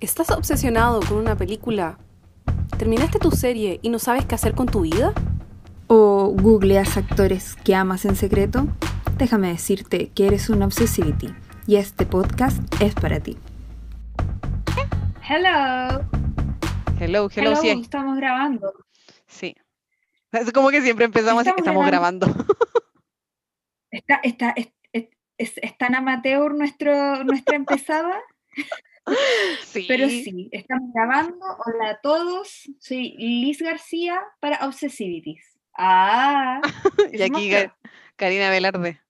¿Estás obsesionado con una película? ¿Terminaste tu serie y no sabes qué hacer con tu vida? ¿O googleas actores que amas en secreto? Déjame decirte que eres una obsessivity y este podcast es para ti. Hello. Hello, hello, Hello, sí. estamos grabando. Sí. Es como que siempre empezamos Estamos estamos grabando. Está, está, es, es- es- es tan amateur nuestro, nuestra empezada, Sí. pero sí, estamos grabando. Hola a todos, soy Liz García para Obsessivities. Ah, Y aquí Karina Velarde.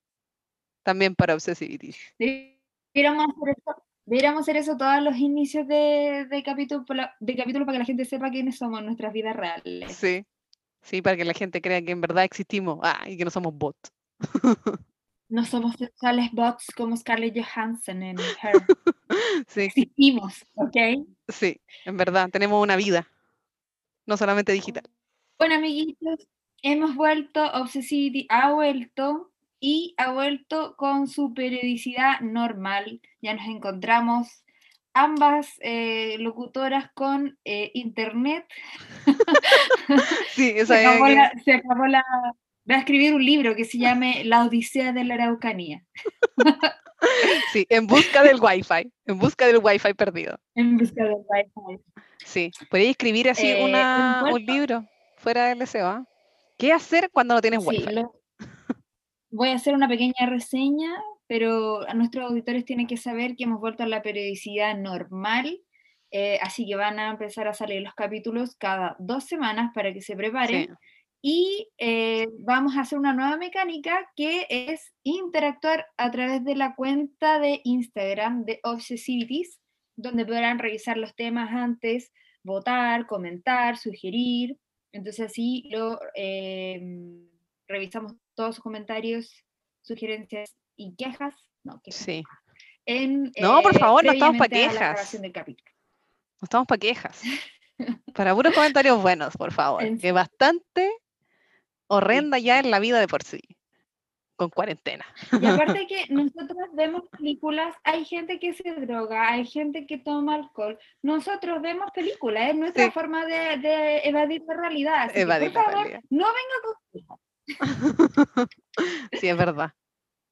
También para Obsessivities. Deberíamos hacer eso, deberíamos hacer eso todos los inicios de, de capítulo, para- de capítulo para que la gente sepa quiénes somos en nuestras vidas reales. Sí. Sí, para que la gente crea que en verdad existimos. Ah, y que no somos bots. No somos sexuales bots como Scarlett Johansson en Her. Sí, Existimos, ¿ok? sí. En verdad, tenemos una vida. No solamente digital. Bueno, amiguitos, hemos vuelto, Obsessivity ha vuelto y ha vuelto con su periodicidad normal. Ya nos encontramos ambas eh, locutoras con eh, internet. Sí, Se esa es acabó, que- la, se acabó la- Voy a escribir un libro que se llame La Odisea de la Araucanía, Sí, en busca del Wi-Fi. En busca del Wi-Fi perdido. en busca del Wi-Fi. Sí. Podéis escribir así Eh, una, un un libro fuera del deseo. ¿ah? ¿Qué hacer cuando no tienes Sí, Wi-Fi? lo- voy a hacer una pequeña reseña, pero a nuestros auditores tienen que saber que hemos vuelto a la periodicidad normal, eh, así que van a empezar a salir los capítulos cada dos semanas para que se preparen. Sí. Y eh, vamos a hacer una nueva mecánica que es interactuar a través de la cuenta de Instagram de Obsessivities, donde podrán revisar los temas antes, votar, comentar, sugerir. Entonces así lo eh, revisamos todos sus comentarios, sugerencias y quejas. No, quejas. Sí. En, No, por eh, favor, no estamos pa' previamente a la quejas. No estamos para quejas. Para puros comentarios buenos, por favor. Que bastante horrenda ya en la vida de por sí. Con cuarentena. Y aparte que nosotros vemos películas, hay gente que se droga, hay gente que toma alcohol. Nosotros vemos películas, es nuestra Sí. forma de, de evadir la realidad. Evadir la favor, realidad. no venga con Sí, es verdad.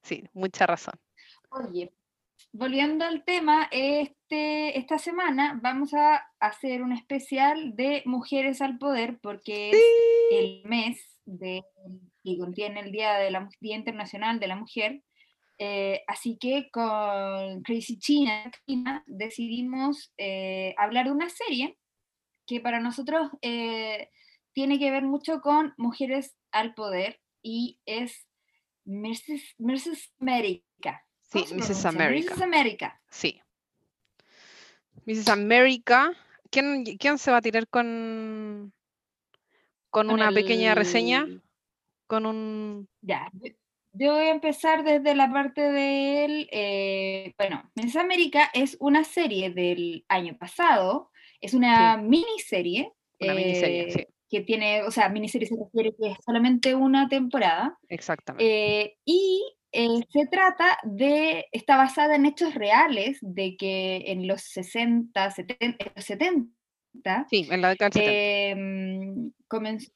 Sí, mucha razón. Oye, volviendo al tema, este, esta semana vamos a hacer un especial de Mujeres al Poder porque es el mes de, que contiene el Día, de la, Día Internacional de la Mujer. Eh, así que con Crazy China China, decidimos eh, hablar de una serie que para nosotros eh, tiene que ver mucho con mujeres al poder y es Mrs. Mrs. America. Sí, ¿Cómo se Mrs. America. Mrs. America. Sí. Mrs. America. ¿Quién, quién se va a tirar con, con Con una pequeña reseña? el- Con un. Ya, yo, voy a empezar desde la parte del, eh, bueno, Miss América es una serie del año pasado, es una miniserie. Una miniserie, eh, sí. Que tiene, o sea, miniserie se refiere que es solamente una temporada. Exactamente. eh, y eh, se trata de, está basada en hechos reales de que en los 60, 70, en los 70, sí, en la década del 70. Comenzó,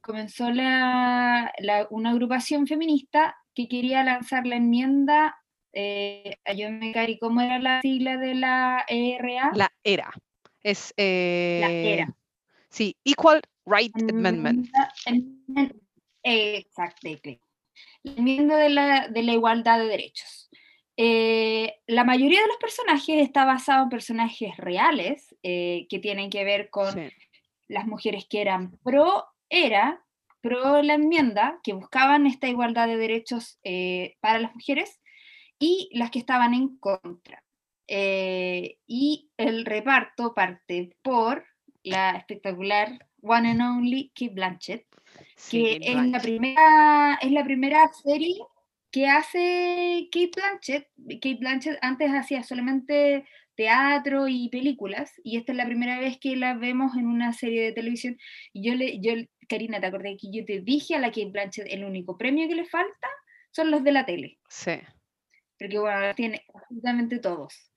comenzó la- la- una agrupación feminista que quería lanzar la enmienda, eh, ayúdame Cari, ¿cómo era la sigla de la ERA? La era. Es. La eh, ERA. Sí, Equal Right Amendment. Exactly. La enmienda de la, de la igualdad de derechos. Eh, la mayoría de los personajes está basado en personajes reales eh, que tienen que ver con Sí. Las mujeres que eran pro era, pro la enmienda, que buscaban esta igualdad de derechos eh, para las mujeres, y las que estaban en contra. Eh, y el reparto parte por la espectacular One and Only Kate Blanchett, Sí, que es la, Blanchett. primera, es la primera serie que hace Kate Blanchett. Kate Blanchett antes hacía solamente teatro y películas, y esta es la primera vez que la vemos en una serie de televisión. Y yo le, yo, Karina, ¿te acordás que yo te dije a la Kate Blanchett el único premio que le falta son los de la tele? Sí. Porque bueno, tiene absolutamente todos.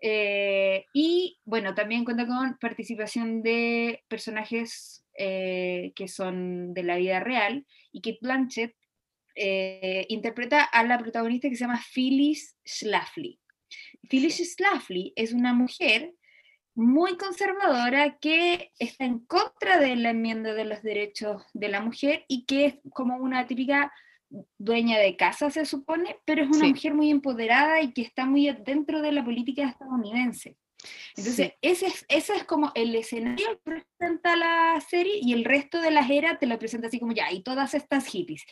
Eh, y bueno, también cuenta con participación de personajes eh, que son de la vida real y que Blanchett eh, interpreta a la protagonista que se llama Phyllis Schlafly. Phyllis Schlafly es una mujer muy conservadora que está en contra de la enmienda de los derechos de la mujer y que es como una típica dueña de casa, se supone, pero es una mujer muy empoderada y que está muy dentro de la política estadounidense. Entonces, ese, es, ese es como el escenario que presenta la serie y el resto de la era te lo presenta así como ya, y todas estas hippies.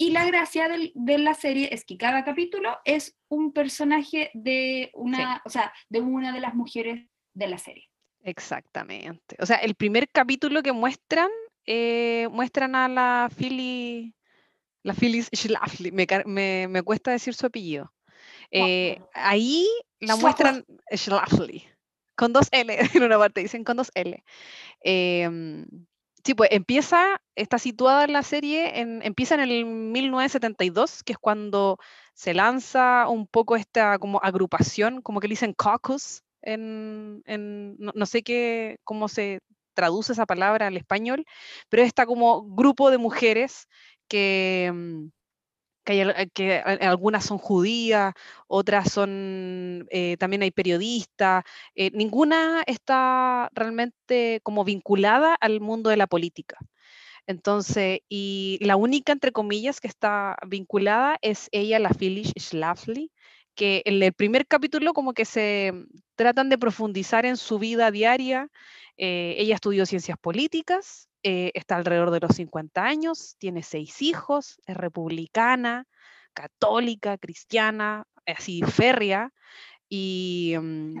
Y la gracia de la serie es que cada capítulo es un personaje de una, o sea, de una de las mujeres de la serie. Exactamente. O sea, el primer capítulo que muestran, eh, muestran a la Philly, la Phyllis Schlafly, me, me, cuesta decir su apellido. Eh, ahí la muestran Schlafly, con dos L, en una parte dicen con dos L. Em, sí, pues empieza, está situada en la serie, en, empieza en el 1972, que es cuando se lanza un poco esta como agrupación, como que le dicen caucus, en, no, sé qué, cómo se traduce esa palabra al español, pero está como grupo de mujeres que, mm, que, algunas son judías, otras son, eh, también hay periodistas, eh, ninguna está realmente como vinculada al mundo de la política. Entonces, y la única, entre comillas, que está vinculada es ella, la Phyllis Schlafly, que en el primer capítulo como que se tratan de profundizar en su vida diaria. Eh, ella estudió ciencias políticas, eh, está alrededor de los 50 años, tiene seis hijos, es republicana, católica, cristiana, así férrea, y, mm,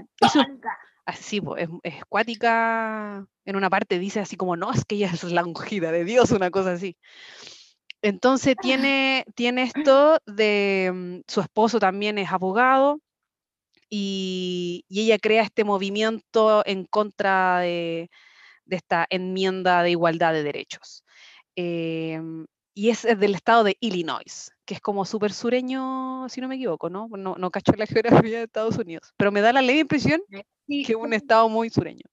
así, es, es cuática, en una parte dice así como, no, es que ella es la ungida de Dios, una cosa así. Entonces ah. tiene, tiene esto de, mm, su esposo también es abogado y, ella crea este movimiento en contra de, esta enmienda de igualdad de derechos. Em, y es del estado de Illinois, que es como súper sureño, si no me equivoco, ¿no? ¿no? No cacho la geografía de Estados Unidos, pero me da la leve impresión que es un estado muy sureño.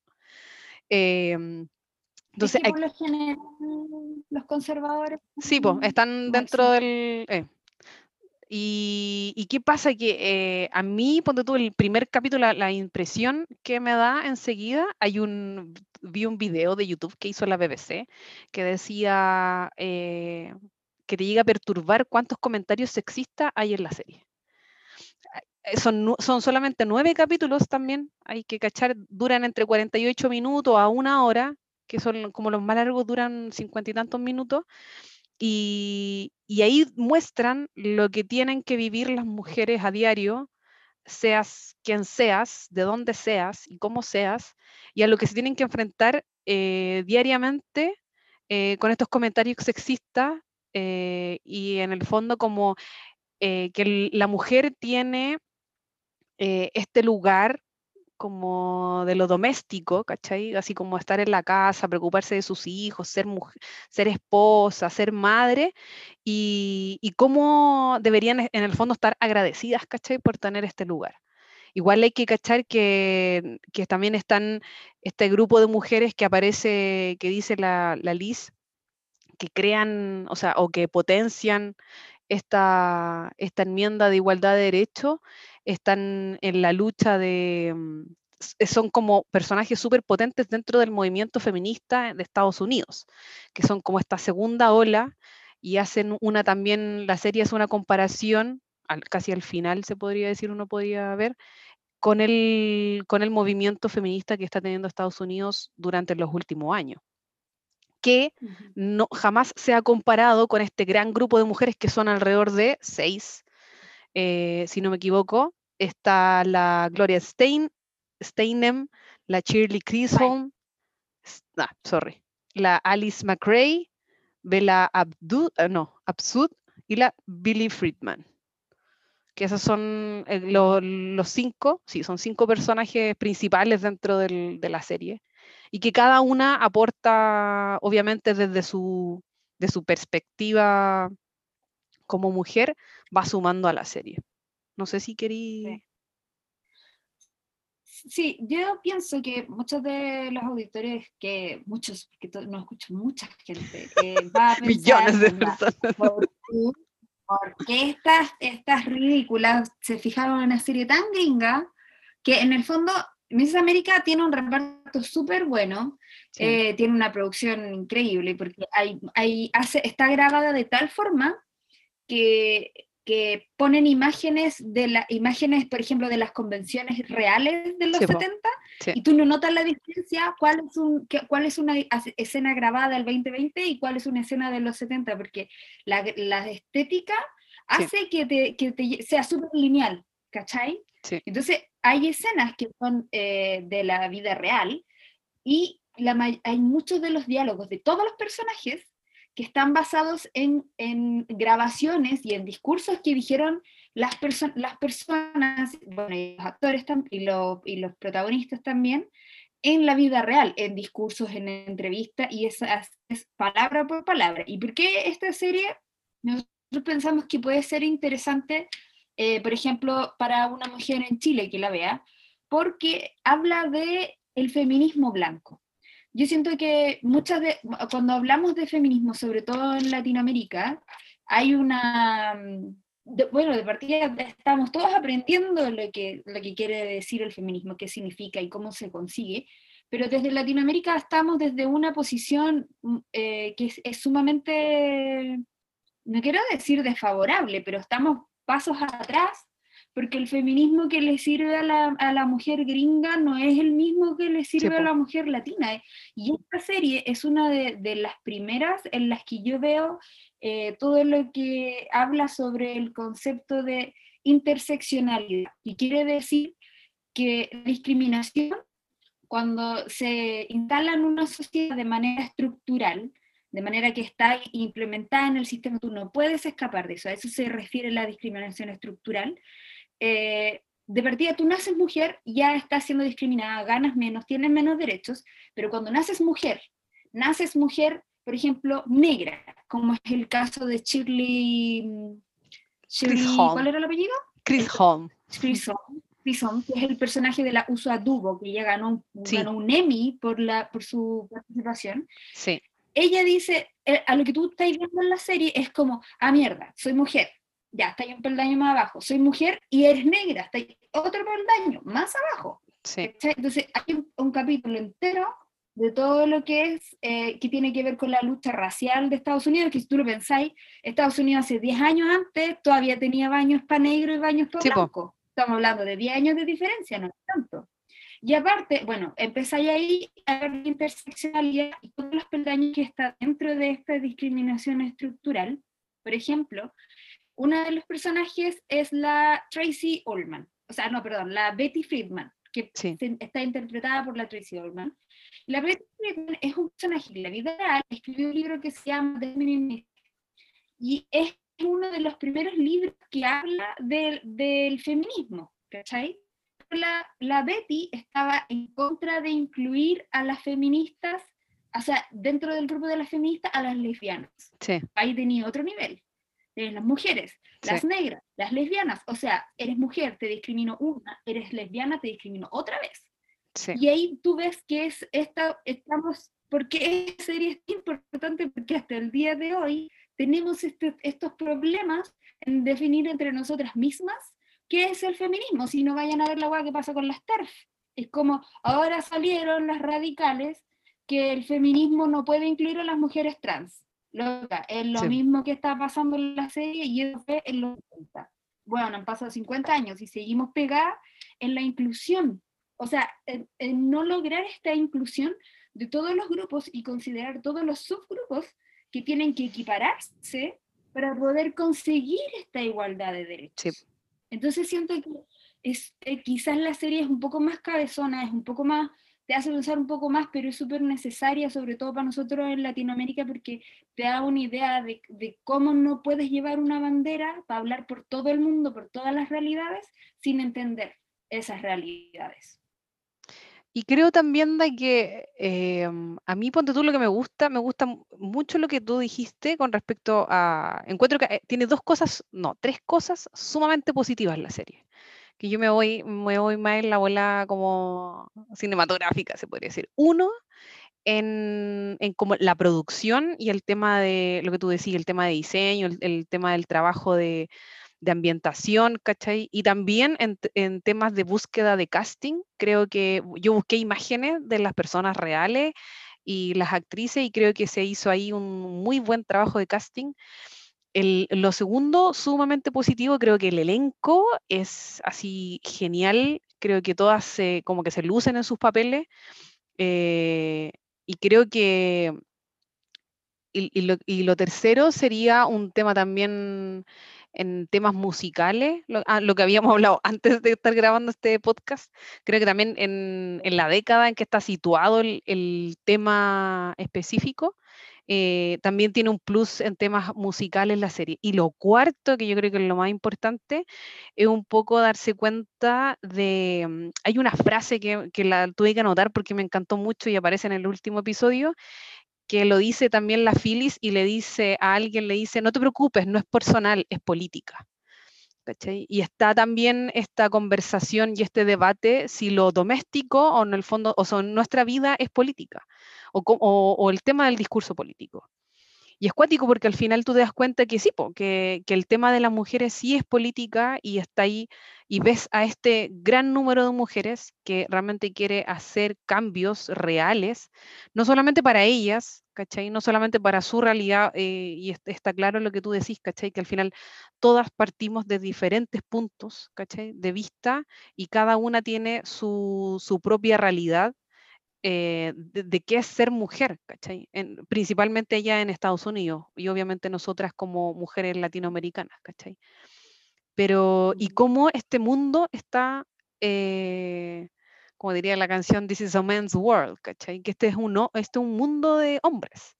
Em, entonces, los conservadores. Sí, pues, están dentro del... Eh. Y, qué pasa? Que eh, a mí, cuando tuve el primer capítulo, la, impresión que me da enseguida, hay un, vi un video de YouTube que hizo la BBC que decía eh, que te llega a perturbar cuántos comentarios sexistas hay en la serie. Son, son solamente nueve capítulos también, hay que cachar, duran entre 48 minutos a una hora, que son como los más largos, duran cincuenta y tantos minutos, y, ahí muestran lo que tienen que vivir las mujeres a diario, seas quien seas, de dónde seas y cómo seas, y a lo que se tienen que enfrentar eh, diariamente eh, con estos comentarios sexistas eh, y en el fondo como que la mujer tiene este lugar como de lo doméstico, ¿cachai? Así como estar en la casa, preocuparse de sus hijos, ser, mujer, ser esposa, ser madre, y, cómo deberían en el fondo estar agradecidas, ¿cachai? Por tener este lugar. Igual hay que cachar que, también están este grupo de mujeres que aparece, que dice la, la Liz, que crean, o sea, o que potencian esta, esta enmienda de igualdad de derechos están en la lucha de, mm, son como personajes súper potentes dentro del movimiento feminista de Estados Unidos, que son como esta segunda ola y hacen una también, la serie es una comparación, casi al final se podría decir, uno podría ver, con el, con el movimiento feminista que está teniendo Estados Unidos durante los últimos años que no, jamás se ha comparado con este gran grupo de mujeres que son alrededor de seis, eh, si no me equivoco, está la Gloria Stein, Steinem, la Shirley Chisholm, ah, sorry, la Alice McRae, Bella Abdud, eh, no, Absud y la Billy Friedman. Que esos son eh, los cinco, sí, son cinco personajes principales dentro de la serie. Y que cada una aporta, obviamente, desde su, de su perspectiva como mujer, va sumando a la serie. No sé si querí... sí, yo pienso que muchos de los auditores, que muchos, que no escucho mucha gente, eh, va a pensar, millones de personas. ¿por qué, estas, estas ridículas se fijaron en una serie tan gringa que en el fondo Miss América tiene un reparto súper bueno, eh, tiene una producción increíble, porque hay, hay, hace, está grabada de tal forma que que ponen imágenes de las imágenes, por ejemplo, de las convenciones reales de los 70, y tú no notas la diferencia cuál es, un, cuál es una escena grabada del 2020 y cuál es una escena de los 70, porque la, la estética hace que, te, que te, sea súper lineal, ¿cachai? Entonces, hay escenas que son eh, de la vida real y la, hay muchos de los diálogos de todos los personajes que están basados en, grabaciones y en discursos que dijeron las, las personas, bueno, y los actores y, y, los protagonistas también, en la vida real, en discursos, en entrevistas, y esa es palabra por palabra. ¿Y por qué esta serie? Nosotros pensamos que puede ser interesante, eh, por ejemplo, para una mujer en Chile que la vea, porque habla de el feminismo blanco yo siento que muchas de, cuando hablamos de feminismo, sobre todo en Latinoamérica, hay una, mm, bueno, de partida estamos todos aprendiendo lo que, lo que quiere decir el feminismo, qué significa y cómo se consigue, pero desde Latinoamérica estamos desde una posición mm, eh, que es, sumamente, no quiero decir desfavorable, pero estamos pasos atrás porque el feminismo que le sirve a la, a la, mujer gringa no es el mismo que le sirve a la mujer latina. Y esta serie es una de, de las primeras en las que yo veo eh, todo lo que habla sobre el concepto de interseccionalidad, y quiere decir que discriminación, cuando se instala en una sociedad de manera estructural, de manera que está implementada en el sistema, tú no puedes escapar de eso, a eso se refiere la discriminación estructural, eh, de partida tú naces mujer, ya estás siendo discriminada, ganas menos, tienes menos derechos, pero cuando naces mujer, naces mujer, por ejemplo, negra, como es el caso de Shirley... Shirley ¿Cuál era el apellido? Chris Holm. Chris Holm. que es el personaje de la Uso Adubo, que ella ganó, ganó un Emmy por, la, por su participación. Sí. Ella dice, eh, a lo que tú estás viendo en la serie es como, ah, mierda, soy mujer, ya está ahí un peldaño más abajo, soy mujer y eres negra, está ahí otro peldaño más abajo. Entonces hay un, capítulo entero de todo lo que es, eh, que tiene que ver con la lucha racial de Estados Unidos, que si tú lo pensáis, Estados Unidos hace 10 años antes todavía tenía baños para negro y baños para blanco. Estamos hablando de 10 años de diferencia, no es tanto. Y aparte, bueno, empezáis ahí a ver la interseccionalidad y todos los peldaños que están dentro de esta discriminación estructural. Por ejemplo, una de los personajes es la Tracy Ullman, o sea, no, perdón, la Betty Friedman, que está interpretada por la Tracy Ullman. La Betty Friedman es un personaje en la vida real, escribió un libro que se llama The Feminist, y es uno de los primeros libros que habla del, del feminismo, ¿cachai? La, la Betty estaba en contra de incluir a las feministas, o sea, dentro del grupo de las feministas, a las lesbianas. Sí. Ahí tenía otro nivel eres las mujeres, las negras, las lesbianas, o sea, eres mujer, te discrimino una, eres lesbiana, te discrimino otra vez. Y ahí tú ves que es esta, estamos, porque esta serie es importante porque hasta el día de hoy tenemos este, estos problemas en definir entre nosotras mismas qué es el feminismo, si no vayan a ver la hueá que pasa con las TERF. Es como ahora salieron las radicales que el feminismo no puede incluir a las mujeres trans es lo mismo que está pasando en la serie y eso fue en los 50. Bueno, han pasado 50 años y seguimos pegadas en la inclusión. O sea, en, no lograr esta inclusión de todos los grupos y considerar todos los subgrupos que tienen que equipararse para poder conseguir esta igualdad de derechos. Entonces siento que es, eh, quizás la serie es un poco más cabezona, es un poco más te hace pensar un poco más, pero es súper necesaria, sobre todo para nosotros en Latinoamérica, porque te da una idea de, cómo no puedes llevar una bandera para hablar por todo el mundo, por todas las realidades, sin entender esas realidades. Y creo también de que em, a mí, ponte tú lo que me gusta, me gusta mucho lo que tú dijiste con respecto a... Encuentro que eh, tiene dos cosas, no, tres cosas sumamente positivas la serie que yo me voy, me voy más en la bola como cinematográfica, se podría decir. Uno, en, como la producción y el tema de lo que tú decías, el tema de diseño, el, tema del trabajo de, ambientación, ¿cachai? Y también en, temas de búsqueda de casting, creo que yo busqué imágenes de las personas reales y las actrices y creo que se hizo ahí un muy buen trabajo de casting. Lo segundo, sumamente positivo, creo que el elenco es así genial, creo que todas como que se lucen en sus papeles. Eh, y creo que, y, lo, tercero sería un tema también en temas musicales, lo, ah, que habíamos hablado antes de estar grabando este podcast, creo que también en, la década en que está situado el tema específico, eh, también tiene un plus en temas musicales la serie. Y lo cuarto, que yo creo que es lo más importante, es un poco darse cuenta de... Mm, hay una frase que, la tuve que anotar porque me encantó mucho y aparece en el último episodio, que lo dice también la Phyllis y le dice a alguien, le dice, no te preocupes, no es personal, es política. Y está también esta conversación y este debate si lo doméstico o en el fondo, o sea, nuestra vida es política, o, el tema del discurso político. Y es cuático porque al final tú te das cuenta que sí, que, que, el tema de las mujeres sí es política y está ahí, y ves a este gran número de mujeres que realmente quiere hacer cambios reales, no solamente para ellas, ¿cachai? No solamente para su realidad, eh, y está claro lo que tú decís, ¿cachai? Que al final todas partimos de diferentes puntos, ¿cachai? De vista y cada una tiene su, propia realidad eh, de, qué es ser mujer, ¿cachai? principalmente ella en Estados Unidos y obviamente nosotras como mujeres latinoamericanas, ¿cachai? Pero, y cómo este mundo está eh, como diría la canción This is a Man's World, ¿cachai? Que este es, un, este es un mundo de hombres.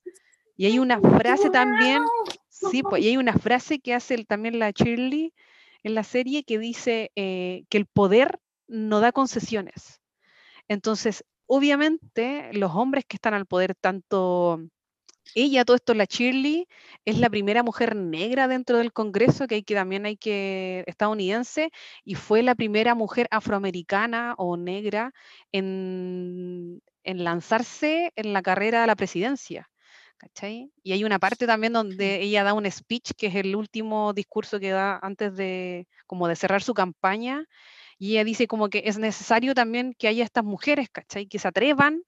Y hay una frase también, sí, pues, y hay una frase que hace también la Shirley en la serie que dice eh, que el poder no da concesiones. Entonces, obviamente, los hombres que están al poder, tanto ella, todo esto, la Shirley, es la primera mujer negra dentro del Congreso, que, hay que también hay que, estadounidense, y fue la primera mujer afroamericana o negra en, lanzarse en la carrera a la presidencia. ¿cachai? Y hay una parte también donde ella da un speech, que es el último discurso que da antes de, como de cerrar su campaña, y ella dice como que es necesario también que haya estas mujeres, ¿cachai? Que se atrevan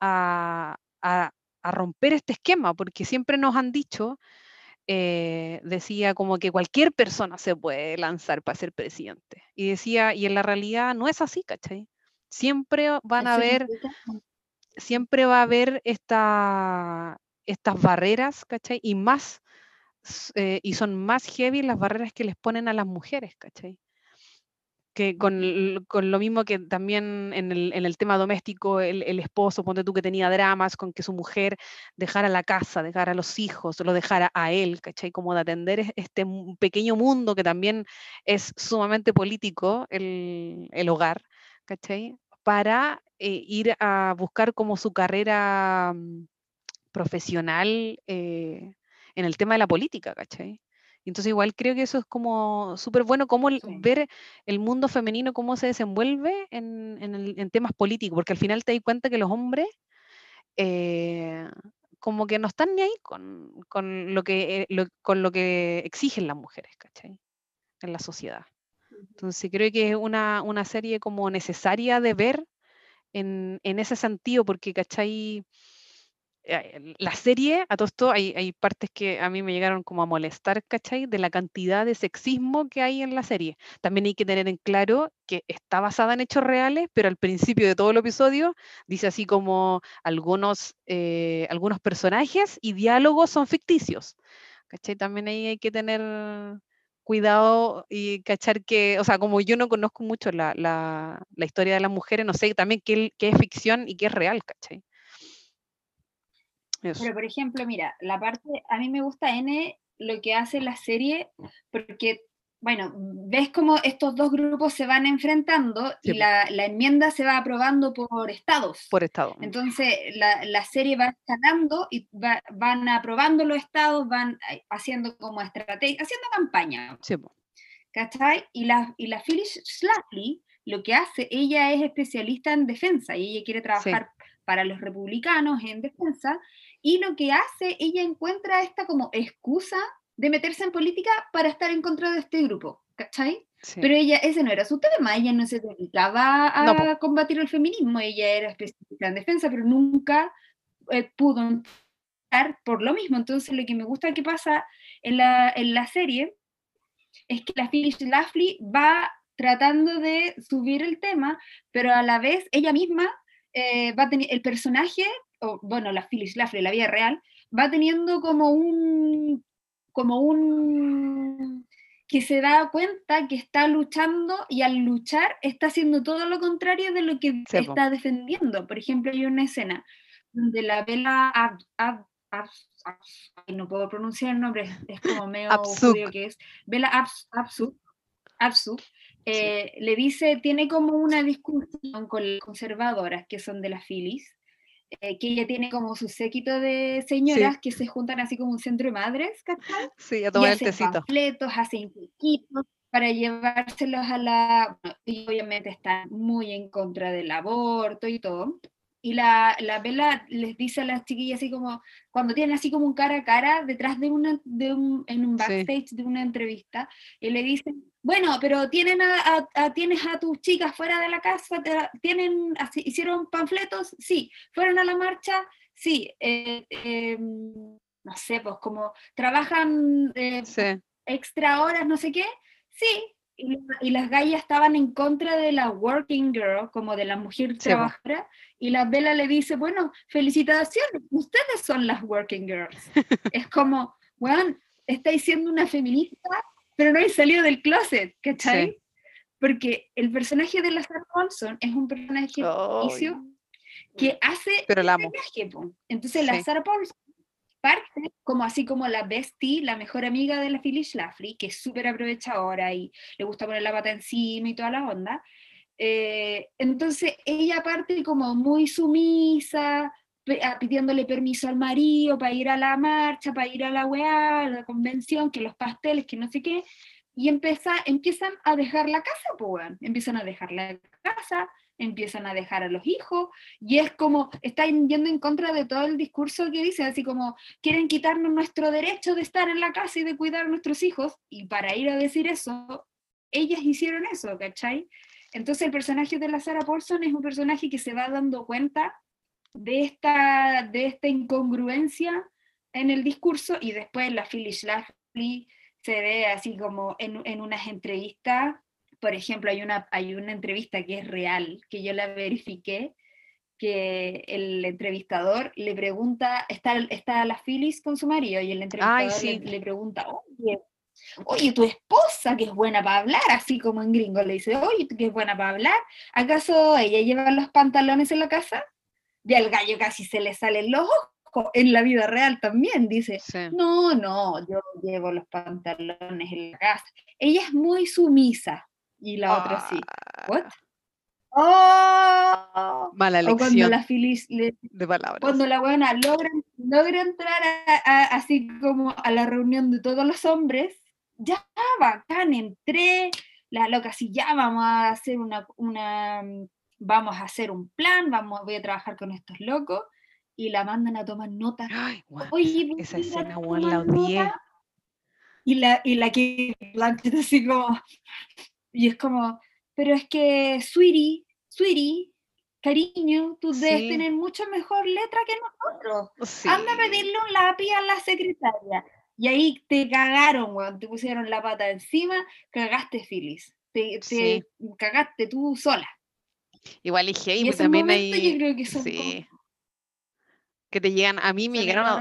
a, a romper este esquema, porque siempre nos han dicho, eh, decía como que cualquier persona se puede lanzar para ser presidente. Y decía, y en la realidad no es así, ¿cachai? Siempre van a haber, siempre va a haber esta, estas barreras, ¿cachai? Y más, eh, y son más heavy las barreras que les ponen a las mujeres, ¿cachai? Con, con, lo mismo que también en el, en el tema doméstico, el, el, esposo, ponte tú que tenía dramas con que su mujer dejara la casa, dejara a los hijos, lo dejara a él, ¿cachai? Como de atender este pequeño mundo que también es sumamente político, el, el hogar, ¿cachai? Para eh, ir a buscar como su carrera mm, profesional eh, en el tema de la política, ¿cachai? Entonces igual creo que eso es como súper bueno, cómo ver el mundo femenino, cómo se desenvuelve en, temas políticos, porque al final te das cuenta que los hombres eh, como que no están ni ahí con, lo que, eh, con lo que exigen las mujeres, ¿cachai? En la sociedad. Entonces creo que es una, serie como necesaria de ver en, en ese sentido, porque, ¿cachai? Eh, la serie, a todo esto, hay, partes que a mí me llegaron como a molestar, ¿cachai? De la cantidad de sexismo que hay en la serie. También hay que tener en claro que está basada en hechos reales, pero al principio de todo el episodio dice así como algunos, eh, algunos personajes y diálogos son ficticios, ¿cachai? También ahí hay que tener cuidado y cachar que, o sea, como yo no conozco mucho la, historia de las mujeres, no sé también qué, qué es ficción y qué es real, ¿cachai? Pero, por ejemplo, mira, la parte, a mí me gusta N lo que hace la serie, porque, bueno, ves cómo estos dos grupos se van enfrentando y la, enmienda se va aprobando por estados. Por estado. Entonces, la, serie va escalando y van aprobando los estados, van haciendo como estrategia, haciendo campaña. Sí. ¿cachai? Y la, y la Phyllis Schlafly lo que hace, ella es especialista en defensa y ella quiere trabajar para los republicanos en defensa, y lo que hace, ella encuentra esta como excusa de meterse en política para estar en contra de este grupo, ¿cachai? Pero ella, ese no era su tema, ella no se dedicaba a combatir el feminismo, ella era especialista en defensa, pero nunca eh, pudo entrar por lo mismo. Entonces, lo que me gusta que pasa en la, en la serie es que la Phyllis Schlafly va tratando de subir el tema, pero a la vez ella misma eh, va a tener, el personaje, o bueno, la Phyllis Schlafly, la vida real, va teniendo como un, como un, que se da cuenta que está luchando y al luchar está haciendo todo lo contrario de lo que está defendiendo. Por ejemplo, hay una escena donde la vela ab, no puedo pronunciar el nombre, es como medio judío que es, Vela Absu, Absu eh, le dice, tiene como una discusión con las conservadoras que son de las Phillies, eh, que ella tiene como su séquito de señoras que se juntan así como un centro de madres, ¿cachai? Sí, a tomar y hacen hacen panfletos, hacen para llevárselos a la... y obviamente están muy en contra del aborto y todo. Y la, la Vela les dice a las chiquillas así como, cuando tienen así como un cara a cara detrás de una, de un, en un backstage de una entrevista, y le dicen, bueno, pero tienen a, tienes a tus chicas fuera de la casa, tienen, hicieron panfletos, sí, fueron a la marcha, sí, eh, em, no sé, pues como trabajan eh, extra horas, no sé qué, sí, y, las gallas estaban en contra de la working girl, como de la mujer trabajadora, y la Vela le dice, bueno, felicitaciones, ustedes son las working girls. es como, bueno, estáis siendo una feminista, pero no hay salido del closet, ¿cachai? Porque el personaje de la Sarah Paulson es un personaje que hace... Pero la amo. Entonces la Sarah Paulson como así como la bestie, la mejor amiga de la Phyllis Schlafly, que es súper aprovechadora y le gusta poner la pata encima y toda la onda. Eh, entonces ella parte como muy sumisa, ah, pidiéndole permiso al marido para ir a la marcha, para ir a la weá, a la convención, que los pasteles, que no sé qué, y empieza, empiezan a dejar la casa, pues, empiezan a dejar la casa, empiezan a dejar a los hijos, y es como, están yendo en contra de todo el discurso que dice, así como, quieren quitarnos nuestro derecho de estar en la casa y de cuidar a nuestros hijos, y para ir a decir eso, ellas hicieron eso, ¿cachai? Entonces el personaje de la Sarah Paulson es un personaje que se va dando cuenta de esta, de esta incongruencia en el discurso, y después la Phyllis Schlafly se ve así como en, en unas entrevistas por ejemplo, hay una, hay una entrevista que es real, que yo la verifiqué, que el entrevistador le pregunta, está, está la Phyllis con su marido y el entrevistador le, pregunta, oye, oye, tu esposa que es buena para hablar, así como en gringo le dice, oye, tú que es buena para hablar, ¿acaso ella lleva los pantalones en la casa? Y al gallo casi se le salen los ojos, en la vida real también, dice, no, no, yo llevo los pantalones en la casa. Ella es muy sumisa, y la otra sí. ¿What? ¡Oh! Mala lección. O cuando la Phyllis de palabras. Cuando la buena logra, logra entrar así como a la reunión de todos los hombres, ya bacán, entré, la loca así, ya vamos a hacer una, una vamos a hacer un plan, vamos, voy a trabajar con estos locos, y la mandan a tomar nota. Ay, Oye, esa escena, la odié. Y la, y la que así como, y es como, pero es que, sweetie, sweetie, cariño, tú debes tener mucho mejor letra que nosotros. Anda a pedirle un lápiz a la secretaria. Y ahí te cagaron, weón, te pusieron la pata encima, cagaste Phyllis. Te, cagaste tú sola. Igual y hey, pues también hay. Yo creo que sí. Que te llegan, a mí me llegaron.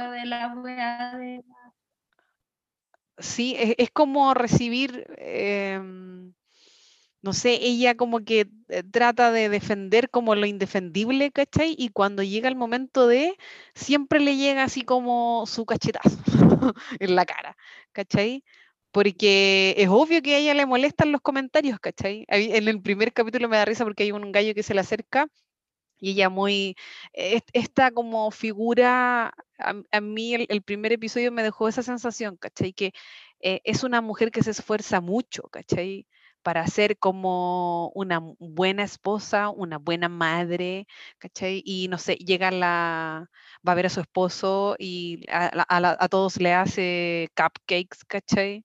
Sí, es, como recibir. Em, no sé, ella como que eh, trata de defender como lo indefendible, ¿cachai? Y cuando llega el momento de, siempre le llega así como su cachetazo en la cara, ¿cachai? Porque es obvio que a ella le molestan los comentarios, ¿cachai? En el primer capítulo me da risa porque hay un gallo que se le acerca y ella muy, esta como figura, a, mí el, primer episodio me dejó esa sensación, ¿cachai? Que eh, es una mujer que se esfuerza mucho, ¿cachai? Para ser como una buena esposa, una buena madre, ¿cachai? Y no sé, llega la, va a ver a su esposo y a, todos le hace cupcakes, ¿cachai?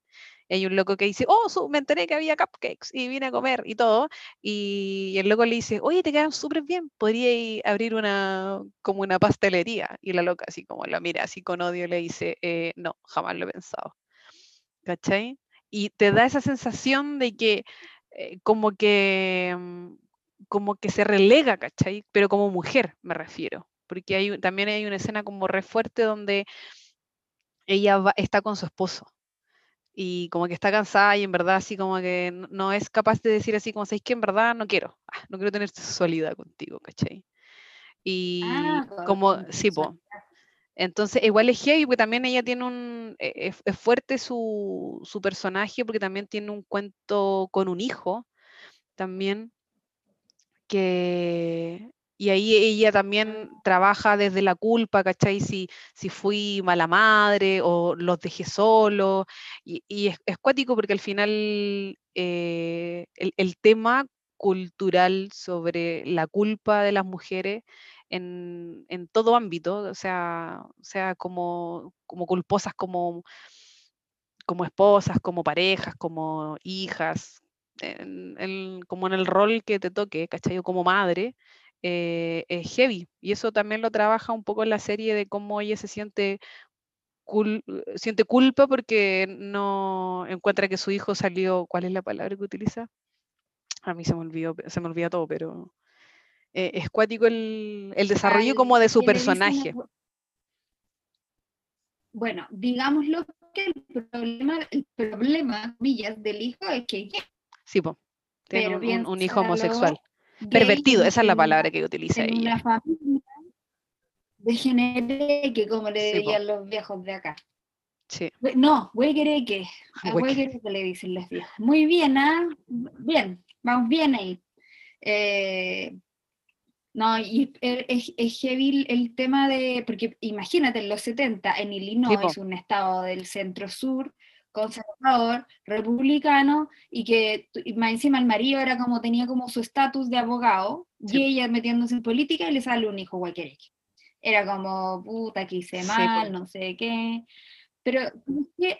hay un loco que dice, oh, me enteré que había cupcakes y vine a comer y todo. Y, el loco le dice, oye, te quedan súper bien, podría abrir una, como una pastelería. Y la loca así como la mira así con odio le dice, eh, no, jamás lo he pensado. ¿Cachai? Y te da esa sensación de que eh, como que mm, como que se relega, ¿cachai? Pero como mujer me refiero, porque hay, también hay una escena como re fuerte donde ella está con su esposo y como que está cansada y en verdad así como que no, es capaz de decir así como, ¿sabéis que en verdad no quiero? Ah, no quiero tener sexualidad contigo, ¿cachai? Y ah, como, sí, po. Entonces, igual es heavy, porque también ella tiene un, e, es, fuerte su, su, personaje, porque también tiene un cuento con un hijo, también, que, y ahí ella también trabaja desde la culpa, ¿cachai? Si, si fui mala madre o los dejé solos. Y, es, cuático porque al final eh, el, tema cultural sobre la culpa de las mujeres en, todo ámbito, o sea, sea como, como culposas como, como esposas, como parejas, como hijas, como en el rol que te toque, ¿cachai? Como madre, eh, es heavy. Y eso también lo trabaja un poco en la serie de cómo ella se siente, siente culpa porque no encuentra que su hijo salió, ¿cuál es la palabra que utiliza? A mí se me olvidó, se me olvida todo, pero eh, es cuático el, desarrollo como de su personaje. Bueno, digámoslo que el problema, el problema, del hijo es que... Sí, tiene un, hijo homosexual. Pervertido, esa es la palabra que utiliza ella. Una familia de que como le dirían los viejos de acá. Sí. No, huequereque. A que le dicen las viejas. Muy bien, ¿ah? Bien, vamos bien ahí. Eh, no, y es, es, heavy el tema de, porque imagínate, en los 70 en Illinois, un estado del centro sur, conservador, republicano, y que más encima el marido era como, tenía como su estatus de abogado, y ella metiéndose en política y le sale un hijo cualquier Era como, puta, que hice mal, no sé qué. Pero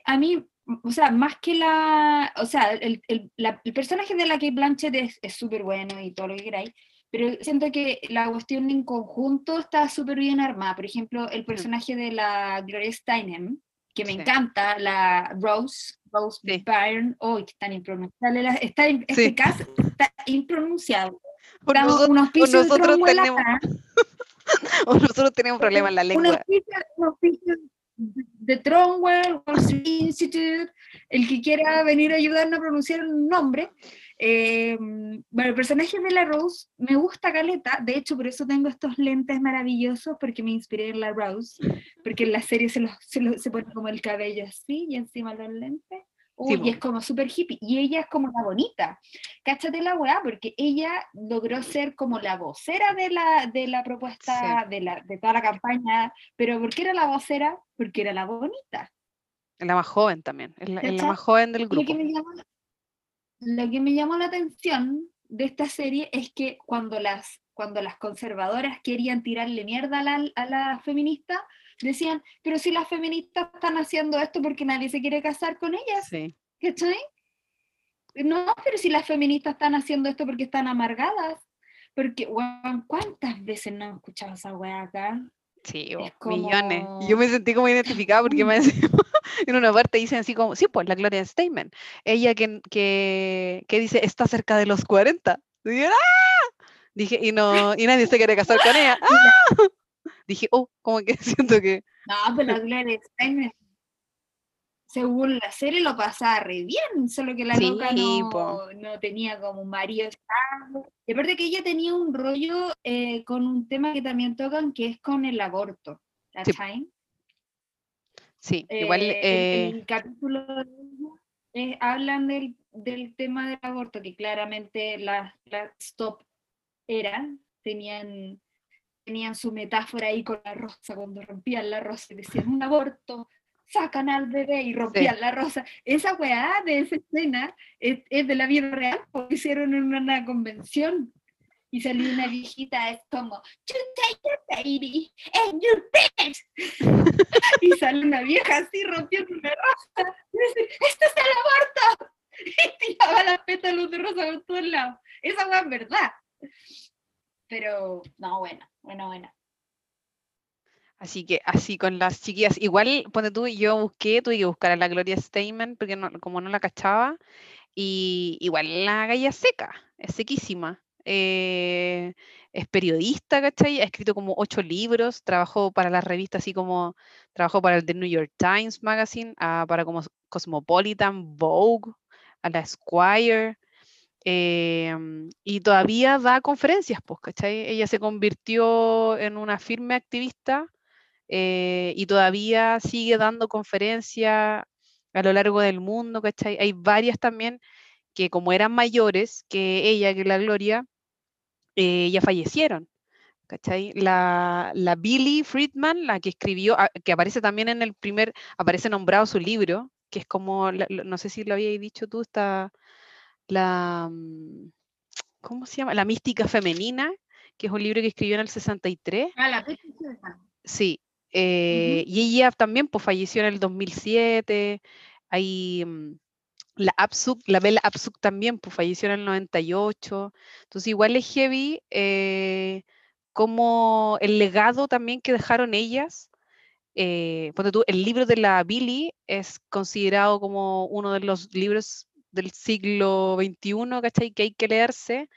a mí, o sea, más que la, o sea, el, el, el personaje de la Kate Blanchett es súper bueno y todo lo que queráis, pero siento que la cuestión en conjunto está súper bien armada. Por ejemplo, el personaje de la Gloria Steinem, que me encanta, la Rose, Rose Byrne, oh, tan impronunciable, está, este caso está impronunciable. Por nosotros, nosotros tenemos, nosotros tenemos problemas en la lengua. Unos pisos, de Tronwell, Institute, el que quiera venir a ayudarnos a pronunciar un nombre, eh, bueno, el personaje de la Rose me gusta Caleta, de hecho por eso tengo estos lentes maravillosos porque me inspiré en la Rose, porque en la serie se, se, se pone como el cabello así y encima los lentes. Uy, y es como súper hippie. Y ella es como la bonita. Cáchate la weá, porque ella logró ser como la vocera de la, de la propuesta, de, la, de toda la campaña. Pero ¿por qué era la vocera? Porque era la bonita. La más joven también. Es la, la más joven del grupo lo que me llamó la atención de esta serie es que cuando las, cuando las conservadoras querían tirarle mierda a la, a la feminista, decían, pero si las feministas están haciendo esto porque nadie se quiere casar con ellas. Sí. ¿Cachai? No, pero si las feministas están haciendo esto porque están amargadas. Porque, ¿cuántas veces no he escuchado esa weá acá? Sí, millones. Yo me sentí como identificada porque me en una parte dicen así como, sí, pues la Gloria Steinem, ella que, que, que dice, está cerca de los 40. Dije, ¡ah! Dije, y, no, y nadie se quiere casar con ella. ¡Ah! Dije, oh, como que siento que... No, pero la Gloria Steinem, según la serie, lo pasaba re bien, solo que la loca no, no, tenía como un marido estable. Y aparte que ella tenía un rollo eh, con un tema que también tocan, que es con el aborto. ¿Cachai? Sí, igual. Eh, el, capítulo eh, hablan del, del, tema del aborto, que claramente las la stop eran, tenían, tenían su metáfora ahí con la rosa, cuando rompían la rosa y decían un aborto sacan al bebé y rompían la rosa. Esa weá de esa escena es, de la vida real, porque hicieron en una convención. Y salió una viejita, es como, you take your baby and you bitch. y sale una vieja así rompiendo una rosa. Y dice, esto es el aborto. Y tiraba las pétalos de rosa por todos lados. Esa weá es verdad. Pero, no, bueno, bueno, bueno. Así que así con las chiquillas, igual, ponte tú, yo busqué, tuve que buscar a la Gloria Steinman porque no, como no la cachaba, y igual la galla seca, es sequísima. Eh, es periodista, ¿cachai? Ha escrito como ocho libros, trabajó para las revistas así como, trabajó para el The New York Times Magazine, ah, para como Cosmopolitan, Vogue, a la Esquire, em, y todavía da conferencias, pues, ¿cachai? Ella se convirtió en una firme activista eh, y todavía sigue dando conferencias a lo largo del mundo, ¿cachai? Hay varias también que como eran mayores que ella, que la Gloria, eh, ya fallecieron. ¿Cachai? La, la Billy Friedman, la que escribió, ah, que aparece también en el primer, aparece nombrado su libro, que es como, no sé si lo habíais dicho tú, está la, mm, ¿cómo se llama? La mística femenina, que es un libro que escribió en el 63. Ah, la Sí, eh, y ella también pues, falleció en el 2007. Hay mm, la Absuk, la Bella Absuk también pues, falleció en el 98. Entonces, igual es heavy eh, como el legado también que dejaron ellas. Eh, tú, el libro de la Billy es considerado como uno de los libros del siglo XXI, ¿cachai? Que hay que leerse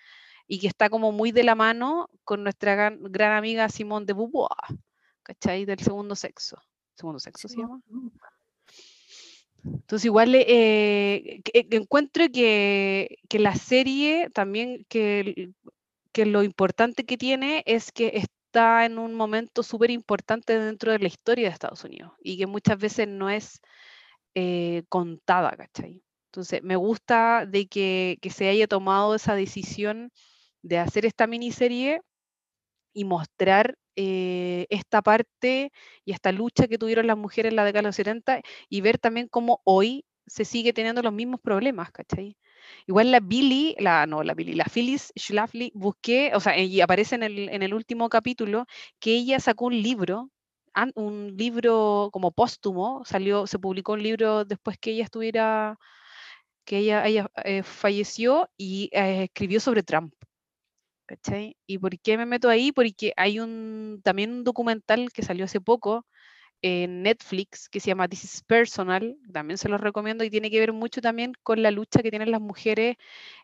y que está como muy de la mano con nuestra gran, gran amiga Simone de Beauvoir. ¿Cachai? Del segundo sexo. ¿Segundo sexo se llama? Entonces igual eh, encuentro que, la serie también, que, que, lo importante que tiene es que está en un momento súper importante dentro de la historia de Estados Unidos y que muchas veces no es eh, contada, ¿cachai? Entonces me gusta de que, que se haya tomado esa decisión de hacer esta miniserie y mostrar eh, esta parte y esta lucha que tuvieron las mujeres en la década de los 70 y ver también cómo hoy se sigue teniendo los mismos problemas, ¿cachai? Igual la Billy, la, no, la Billy, la Phyllis Schlafly, busqué, o sea, y aparece en el, en el último capítulo que ella sacó un libro, un libro como póstumo, salió, se publicó un libro después que ella estuviera, que ella, ella eh, falleció y eh, escribió sobre Trump. ¿Cachai? ¿Y por qué me meto ahí? Porque hay un, también un documental que salió hace poco en Netflix que se llama This is Personal, también se los recomiendo y tiene que ver mucho también con la lucha que tienen las mujeres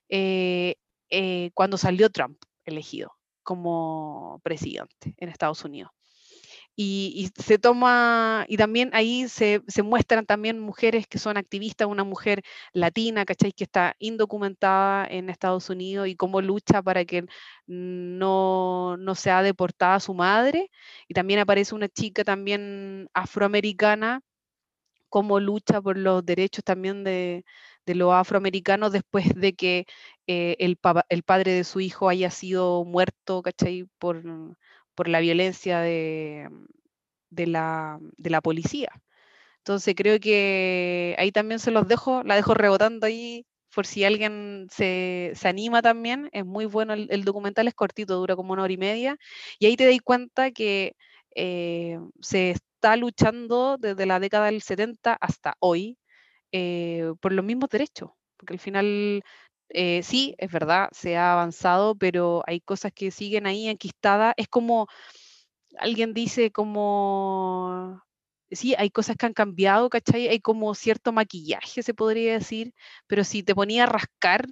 eh, eh, cuando salió Trump elegido como presidente en Estados Unidos y, se toma, y también ahí se, muestran también mujeres que son activistas, una mujer latina, ¿cachai? Que está indocumentada en Estados Unidos y cómo lucha para que no, no sea deportada su madre. Y también aparece una chica también afroamericana, cómo lucha por los derechos también de, los afroamericanos después de que eh, el, el, padre de su hijo haya sido muerto, ¿cachai? Por, por la violencia de, de, la, de la policía. Entonces creo que ahí también se los dejo, la dejo rebotando ahí por si alguien se, se anima también. Es muy bueno, el, documental es cortito, dura como una hora y media, y ahí te das cuenta que eh, se está luchando desde la década del 70 hasta hoy eh, por los mismos derechos, porque al final eh, sí, es verdad, se ha avanzado, pero hay cosas que siguen ahí enquistadas. Es como, alguien dice como, sí, hay cosas que han cambiado, ¿cachai? Hay como cierto maquillaje, se podría decir, pero si te ponía a rascar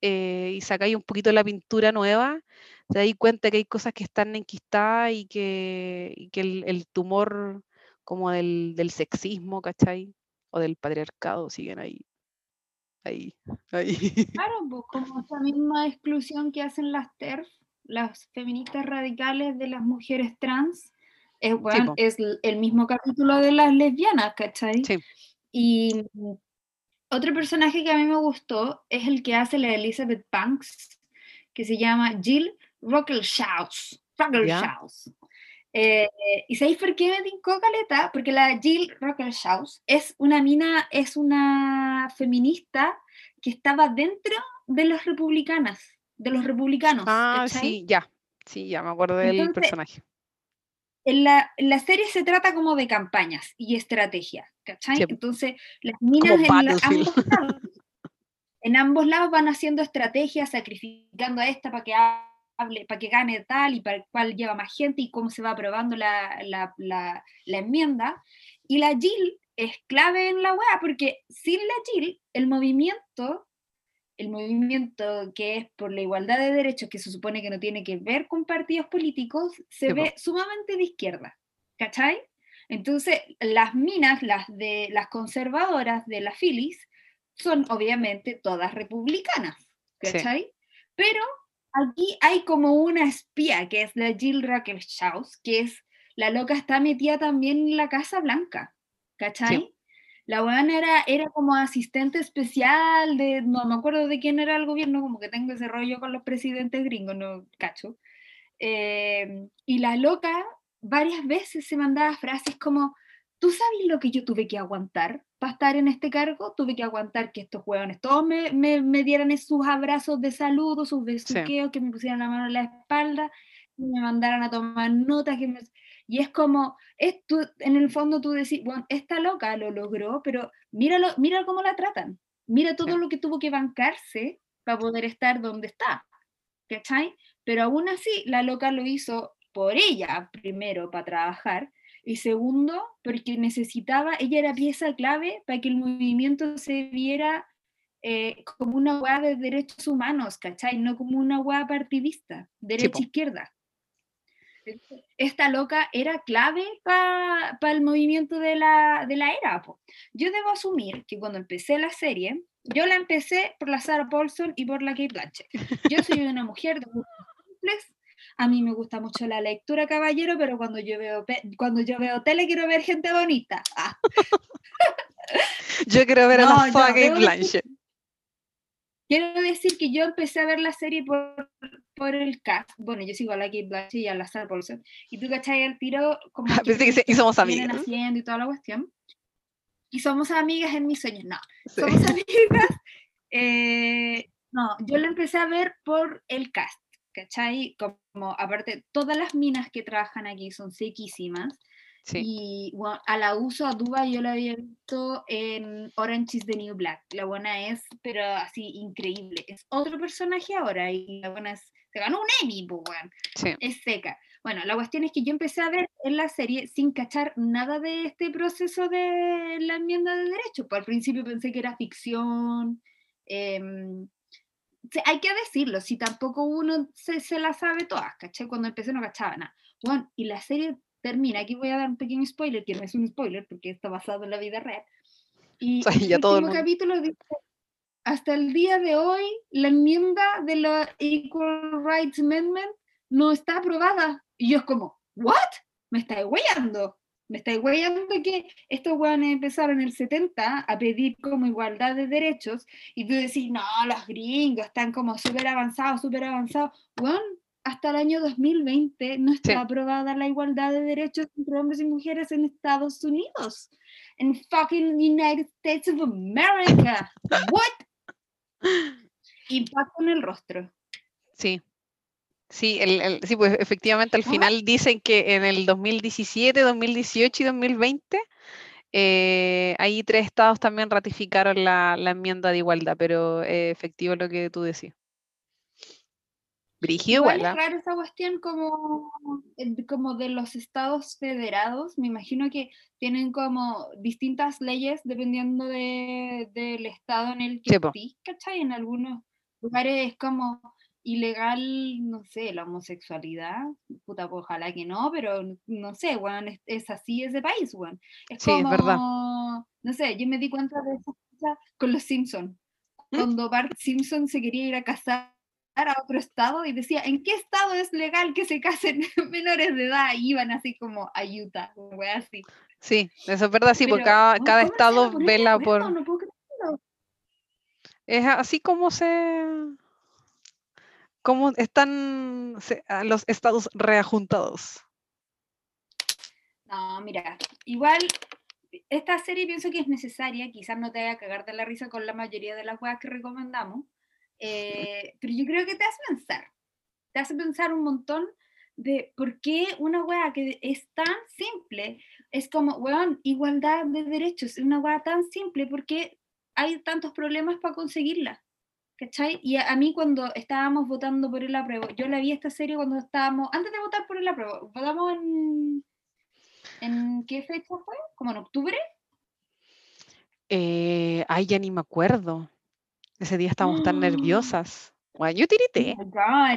eh, y sacáis un poquito la pintura nueva, te das cuenta que hay cosas que están enquistadas y que, el, tumor como del, del sexismo, ¿cachai? O del patriarcado siguen ahí ahí, Claro, pues como esa misma exclusión que hacen las TERF, las feministas radicales de las mujeres trans, es, es el mismo capítulo de las lesbianas, ¿cachai? Sí. Y otro personaje que a mí me gustó es el que hace la Elizabeth Banks, que se llama Jill Rockelshaus. Eh, ¿Y sabéis por qué me tincó caleta? Porque la Jill Rockelshaus es una mina, es una feminista que estaba dentro de los republicanas, de los republicanos. Ah, ¿cachai? sí, ya. Sí, ya me acuerdo del Entonces, personaje. En la, en la serie se trata como de campañas y estrategia, ¿cachai? Sí. Entonces, las minas en la- ambos lados, en ambos lados van haciendo estrategias, sacrificando a esta para que hable, para que gane tal y para cuál lleva más gente y cómo se va aprobando la, la- la- la enmienda. Y la Jill es clave en la weá, porque sin la Jill, el movimiento, el movimiento que es por la igualdad de derechos, que se supone que no tiene que ver con partidos políticos, se Sí, po. ve sumamente de izquierda, ¿cachai? Entonces, las minas, las, de, las conservadoras de la Phyllis, son obviamente todas republicanas, Sí. ¿cachai? Pero aquí hay como una espía, que es la Jill Rackelshaus, que es, la loca está metida también en la Casa Blanca, ¿cachai? La buena era, era como asistente especial de, no me acuerdo de quién era el gobierno, como que tengo ese rollo con los presidentes gringos, no cacho. Eh, y la loca varias veces se mandaba frases como, ¿tú sabes lo que yo tuve que aguantar para estar en este cargo? Tuve que aguantar que estos hueones todos me, me, me dieran sus abrazos de saludo, sus besuqueos, que me pusieran la mano en la espalda, que me mandaran a tomar notas, que me- Y es como, es tú- en el fondo tú decís, bueno, esta loca lo logró, pero míralo, mira cómo la tratan. Mira todo Sí. lo que tuvo que bancarse para poder estar donde está. ¿Cachai? Pero aún así, la loca lo hizo por ella, primero, para trabajar, y segundo, porque necesitaba, ella era pieza clave para que el movimiento se viera eh, como una hueá de derechos humanos, ¿cachai? No como una hueá partidista, derecha-izquierda. Esta loca era clave para el movimiento de la, de la era. po. Yo debo asumir que cuando empecé la serie, yo la empecé por la Sarah Paulson y por la Kate Blanchett. Yo soy una mujer de. A mí me gusta mucho la lectura, caballero, pero cuando yo veo, cuando yo veo tele quiero ver gente bonita. Ah, Yo quiero ver a No, la yo fucking Blanchett. Quiero decir que yo empecé a ver la serie por, por el cast. Bueno, yo sigo a la Kate Blanchett y a la Sarah Paulson. Y tú, ¿cachai? El tiro como Ah, que y somos amigas. haciendo y toda la cuestión. Y somos amigas en mis sueños. No, Sí. somos amigas. eh, no, yo lo empecé a ver por el cast, ¿cachai? Como, aparte, todas las minas que trabajan aquí son sequísimas. Sí. Y bueno, a la uso a Duba yo la había visto en Orange is the New Black. La buena es, pero así, increíble. Es otro personaje ahora y la buena es, se ganó un Emmy, pues, weón sí. es seca. Bueno, la cuestión es que yo empecé a ver en la serie sin cachar nada de este proceso de la enmienda de derechos. Pues al principio pensé que era ficción. sí, hay que decirlo, si tampoco uno se, se la sabe todas, ¿cachai? Cuando empecé no cachaba nada. Bueno, y la serie termina, aquí voy a dar un pequeño spoiler, que no es un spoiler porque está basado en la vida real. Y O sea, el ya todo el último mundo- capítulo dice, hasta el día de hoy, la enmienda de la Equal Rights Amendment no está aprobada. Y yo es como, ¿what? ¿Me estáis huellando? ¿Me estáis huellando que estos hueones empezaron en el 70 a pedir como igualdad de derechos? Y tú decís, no, los gringos están como súper avanzados, súper avanzados. Bueno, hasta el año 2020 no está Sí. aprobada la igualdad de derechos entre hombres y mujeres en Estados Unidos. En fucking United States of America. What? Impacto en el rostro. Sí. Sí, el, el- sí, pues efectivamente al final dicen que en el 2017, 2018 y 2020 eh, ahí tres estados también ratificaron la, la enmienda de igualdad, pero eh, efectivo lo que tú decís. Brígido Igual es ¿ah? raro esa cuestión como, eh, como de los estados federados. Me imagino que tienen como distintas leyes dependiendo de- del estado en el que Sí, estés, ¿cachai? En algunos lugares es como ilegal, no sé, la homosexualidad. Puta, pues, ojalá que no, pero no sé, weón, es, es así ese país, weón. Es Sí, es como, verdad. no sé, yo me di cuenta de esa cosa con los Simpsons. ¿Mm? Cuando Bart Simpson se quería ir a casar a otro estado y decía, ¿en qué estado es legal que se casen menores de edad? Y iban así como a Utah, wea así. Sí, eso es verdad, sí, porque Pero, cada, ¿cómo- cada cómo se van a estado vela por... No puedo creerlo. Es así como se... como están los estados reajuntados. No, mira, igual esta serie pienso que es necesaria, quizás no te vaya a cagar de la risa con la mayoría de las cosas que recomendamos, eh, pero yo creo que te hace pensar, te hace pensar un montón de por qué una weá que es tan simple, es como, weón, igualdad de derechos, es una weá tan simple, porque hay tantos problemas para conseguirla? ¿Cachai? Y a, mí cuando estábamos votando por el apruebo, yo la vi esta serie cuando estábamos, antes de votar por el apruebo, votamos en, ¿en qué fecha fue? ¿Como en octubre? Eh, ay, ya ni me acuerdo. Ese día estábamos tan nerviosas. Bueno, yo tirité. Oh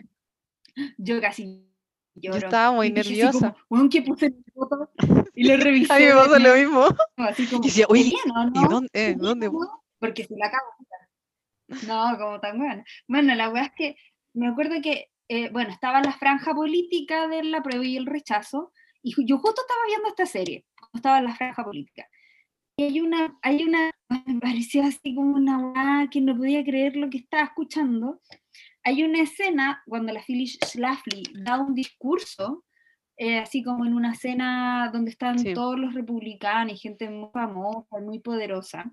yo casi yo estaba muy nerviosa. Como, que puse mi foto y le revisé. A mí me pasó lo mismo. Así como, y decía, oye, ¿y dónde? Eh, ¿dónde? Porque se la acabo. No, como tan buena. Bueno, la verdad es que me acuerdo que, eh, bueno, estaba la franja política de la prueba y el rechazo, y yo justo estaba viendo esta serie, estaba en la franja política. Y hay una, hay una, me pareció así como una que no podía creer lo que estaba escuchando, hay una escena cuando la Phyllis Schlafly da un discurso, eh, así como en una escena donde están todos los republicanos y gente muy famosa, muy poderosa,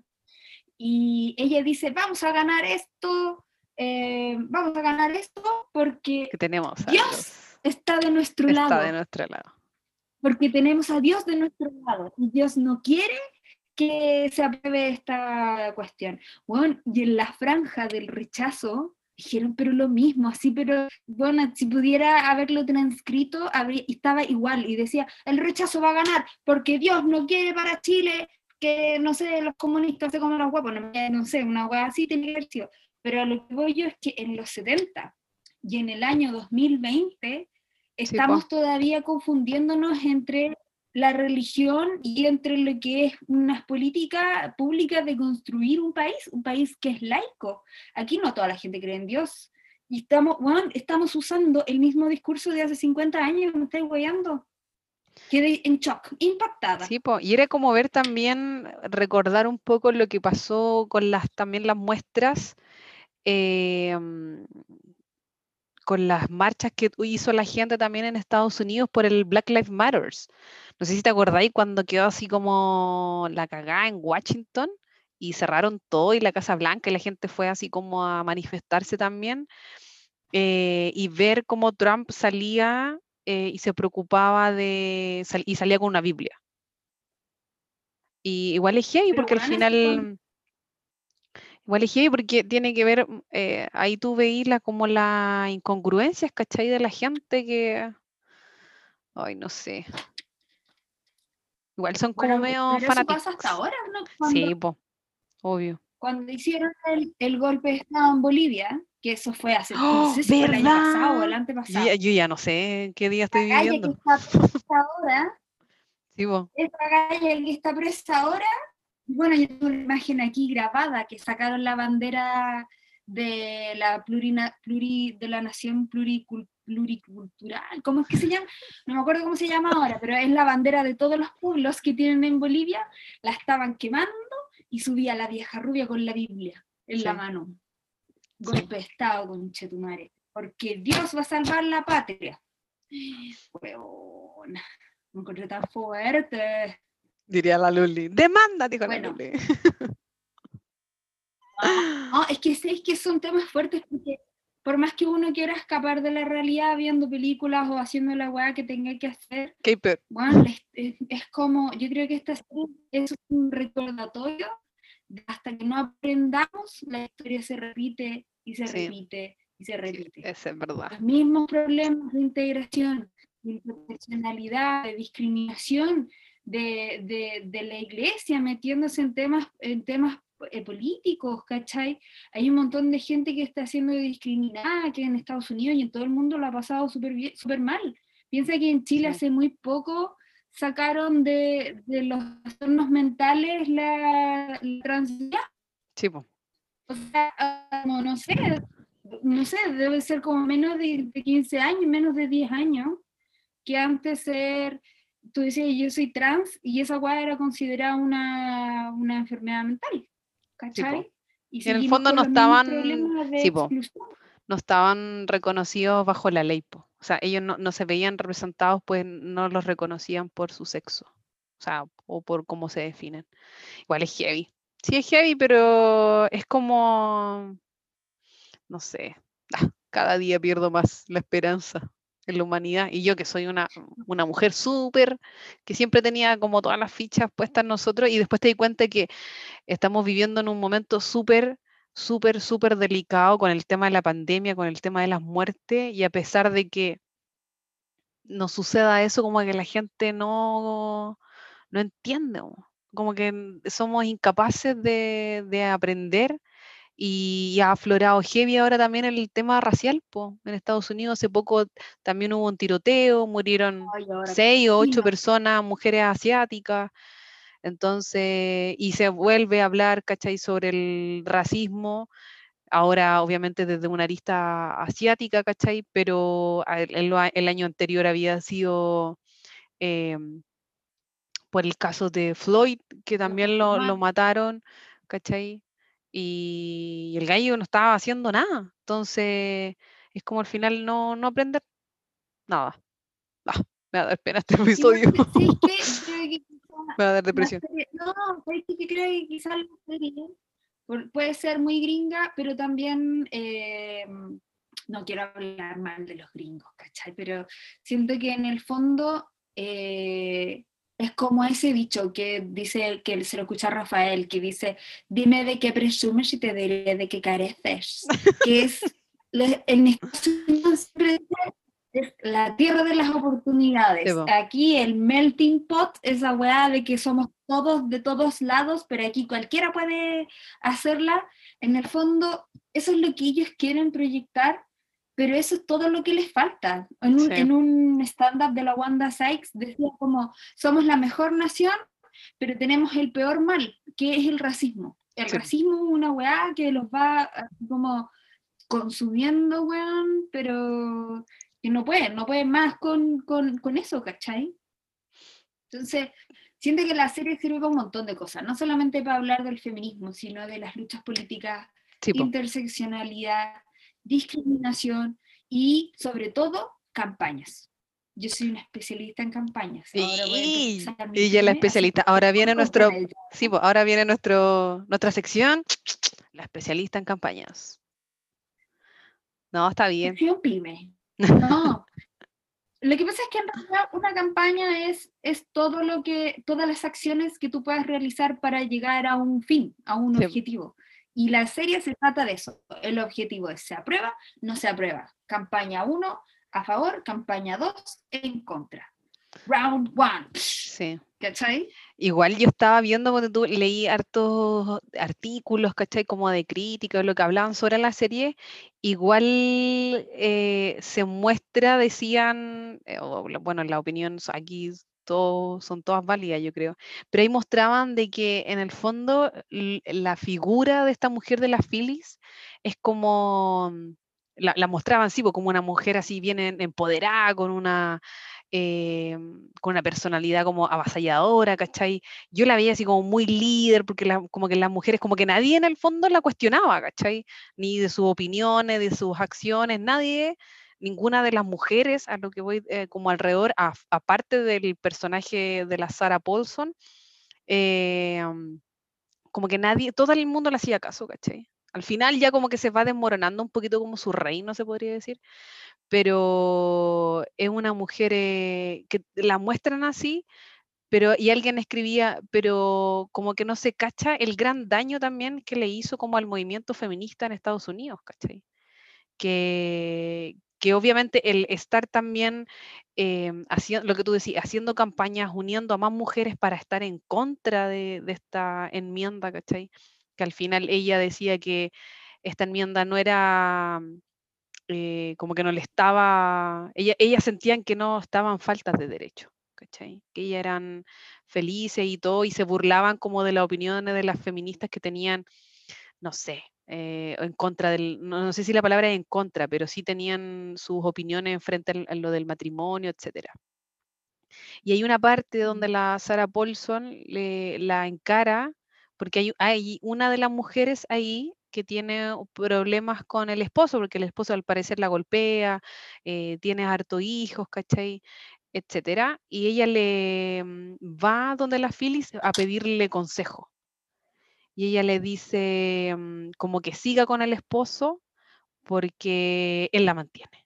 y ella dice, vamos a ganar esto, eh, vamos a ganar esto porque tenemos Dios, está de nuestro está lado. de nuestro lado. Porque tenemos a Dios de nuestro lado y Dios no quiere que se apruebe esta cuestión. Bueno, y en la franja del rechazo, dijeron, pero lo mismo, así, pero bueno, si pudiera haberlo transcrito, habría, estaba igual y decía, el rechazo va a ganar porque Dios no quiere para Chile que, no sé, los comunistas se comen los huevos, no, no sé, una hueá así tenía que haber sido. Pero a lo que voy yo es que en los 70 y en el año 2020 estamos todavía confundiéndonos entre la religión y entre lo que es unas políticas públicas de construir un país, un país que es laico. Aquí no toda la gente cree en Dios. Y estamos, bueno, estamos usando el mismo discurso de hace 50 años, me estáis guayando. Quedé en shock, impactada. Sí, y era como ver también, recordar un poco lo que pasó con las también las muestras em, con las marchas que hizo la gente también en Estados Unidos por el Black Lives Matters. No sé si te acordáis cuando quedó así como la cagada en Washington y cerraron todo y la Casa Blanca y la gente fue así como a manifestarse también. Eh, y ver cómo Trump salía eh, y se preocupaba de, y salía con una Biblia. Y igual es heavy porque al final... Igual es heavy porque tiene que ver, eh, ahí tú veís como las incongruencias, ¿cachai? De la gente que... Ay, no sé. Igual son como medio fanáticos. hasta ahora, ¿no? sí, obvio. Cuando hicieron el, golpe de Estado en Bolivia, que eso fue hace ¡Oh, no sé si el año pasado o el antepasado. Yo, ya no sé qué día estoy la viviendo. Que está presa ahora, sí, vos. Esta calle que está presa ahora, bueno, yo tengo una imagen aquí grabada que sacaron la bandera de la plurina, pluri, de la nación pluricultural pluricultural, ¿cómo es que se llama? No me acuerdo cómo se llama ahora, pero es la bandera de todos los pueblos que tienen en Bolivia, la estaban quemando y subía la vieja rubia con la Biblia en la mano. Golpe de Estado, con Chetumare, porque Dios va a salvar la patria. Weona, me encontré tan fuerte. Diría la Luli. Demanda, dijo la Luli. No, es que es que son temas fuertes porque por más que uno quiera escapar de la realidad viendo películas o haciendo la weá que tenga que hacer, bueno, es, como, yo creo que esta es un recordatorio hasta que no aprendamos, la historia se repite y se repite y se repite. es verdad. Los mismos problemas de integración, de interseccionalidad, de discriminación, de, de, de, la iglesia metiéndose en temas, en temas eh, políticos, ¿cachai? Hay un montón de gente que está siendo discriminada, que en Estados Unidos y en todo el mundo lo ha pasado súper super mal. Piensa que en Chile hace muy poco sacaron de, de los trastornos mentales la, la Sí, O sea, no, sé, no sé, debe ser como menos de, de 15 años, menos de 10 años, que antes ser tú decías, yo soy trans y esa guay era considerada una, una enfermedad mental. ¿cachai? y en el fondo no estaban, no estaban reconocidos bajo la ley. O sea, ellos no, se veían representados, pues no los reconocían por su sexo. O sea, o por cómo se definen. Igual es heavy. Sí es heavy, pero es como, no sé, ah, cada día pierdo más la esperanza en la humanidad. Y yo que soy una, una mujer súper, que siempre tenía como todas las fichas puestas en nosotros, y después te di cuenta que estamos viviendo en un momento súper, súper, súper delicado con el tema de la pandemia, con el tema de las muertes, y a pesar de que nos suceda eso, como que la gente no, no entiende, como que somos incapaces de, de aprender y ha aflorado heavy ahora también el tema racial. En Estados Unidos hace poco también hubo un tiroteo, murieron seis o ocho personas, mujeres asiáticas. Entonces, y se vuelve a hablar, ¿cachai?, sobre el racismo, ahora obviamente desde una arista asiática, ¿cachai? Pero el, el año anterior había sido em, por el caso de Floyd, que también lo, lo mataron, ¿cachai? y el gallo no estaba haciendo nada. Entonces, es como al final no, no aprender nada. Ah, me va a dar pena este episodio. me va a dar depresión. no, que creo que quizás puede ser muy gringa, pero también eh, no quiero hablar mal de los gringos, ¿cachai? Pero siento que en el fondo eh, es como ese dicho que dice, que se lo escucha Rafael, que dice, dime de qué presumes y te diré de qué careces. que es, en es la tierra de las oportunidades. Aquí el melting pot, esa weá de que somos todos de todos lados, pero aquí cualquiera puede hacerla. En el fondo, eso es lo que ellos quieren proyectar pero eso es todo lo que les falta. En un, en un stand-up de la Wanda Sykes decía como, somos la mejor nación, pero tenemos el peor mal, que es el racismo. El racismo es una weá que los va como consumiendo, weón, pero que no pueden, no pueden más con, con, con eso, ¿cachai? Entonces, siento que la serie sirve para un montón de cosas, no solamente para hablar del feminismo, sino de las luchas políticas, interseccionalidad, discriminación y sobre todo campañas. Yo soy una especialista en campañas. Ahora y ella la especialista. Ahora viene nuestro, sí, ahora viene nuestro, nuestra sección, la especialista en campañas. No, está bien. pyme. No. Lo que pasa es que en realidad una campaña es, es todo lo que, todas las acciones que tú puedas realizar para llegar a un fin, a un objetivo. Y la serie se trata de eso. El objetivo es, ¿se aprueba? No se aprueba. Campaña 1 a favor, campaña 2 en contra. Round 1. Sí. ¿Cachai? Igual yo estaba viendo cuando tú leí hartos artículos, ¿cachai? Como de crítica, lo que hablaban sobre la serie. Igual eh, se muestra, decían, eh, bueno, la opinión aquí son todas válidas, yo creo. Pero ahí mostraban de que en el fondo la figura de esta mujer de las Phillies es como, mm, la, mostraban, sí, como una mujer así bien empoderada, con una, eh, con una personalidad como avasalladora, ¿cachai? Yo la veía así como muy líder, porque como que las mujeres, como que nadie en el fondo la cuestionaba, ¿cachai? Ni de sus opiniones, de sus acciones, nadie ninguna de las mujeres, a lo que voy eh, como alrededor, aparte del personaje de la Sarah Paulson, eh, como que nadie, todo el mundo le hacía caso, ¿cachai? Al final ya como que se va desmoronando un poquito como su reino, se podría decir, pero es una mujer eh, que la muestran así, pero y alguien escribía, pero como que no se cacha el gran daño también que le hizo como al movimiento feminista en Estados Unidos, ¿cachai? Que, que obviamente el estar también em, haciendo lo que tú decías, haciendo campañas, uniendo a más mujeres para estar en contra de, esta enmienda, ¿cachai? Que al final ella decía que esta enmienda no era eh, como que no le estaba, ella, ellas sentían que no estaban faltas de derecho, ¿cachai? Que ellas eran felices y todo, y se burlaban como de las opiniones de las feministas que tenían, no sé, eh, en contra del, no, sé si la palabra es en contra, pero sí tenían sus opiniones frente a lo del matrimonio, etc. Y hay una parte donde la Sarah Paulson le, la encara, porque hay, hay una de las mujeres ahí que tiene problemas con el esposo, porque el esposo al parecer la golpea, eh, tiene harto hijos, ¿cachai? etcétera, y ella le mm, va donde la Phyllis a pedirle consejo. Y ella le dice mm, como que siga con el esposo porque él la mantiene.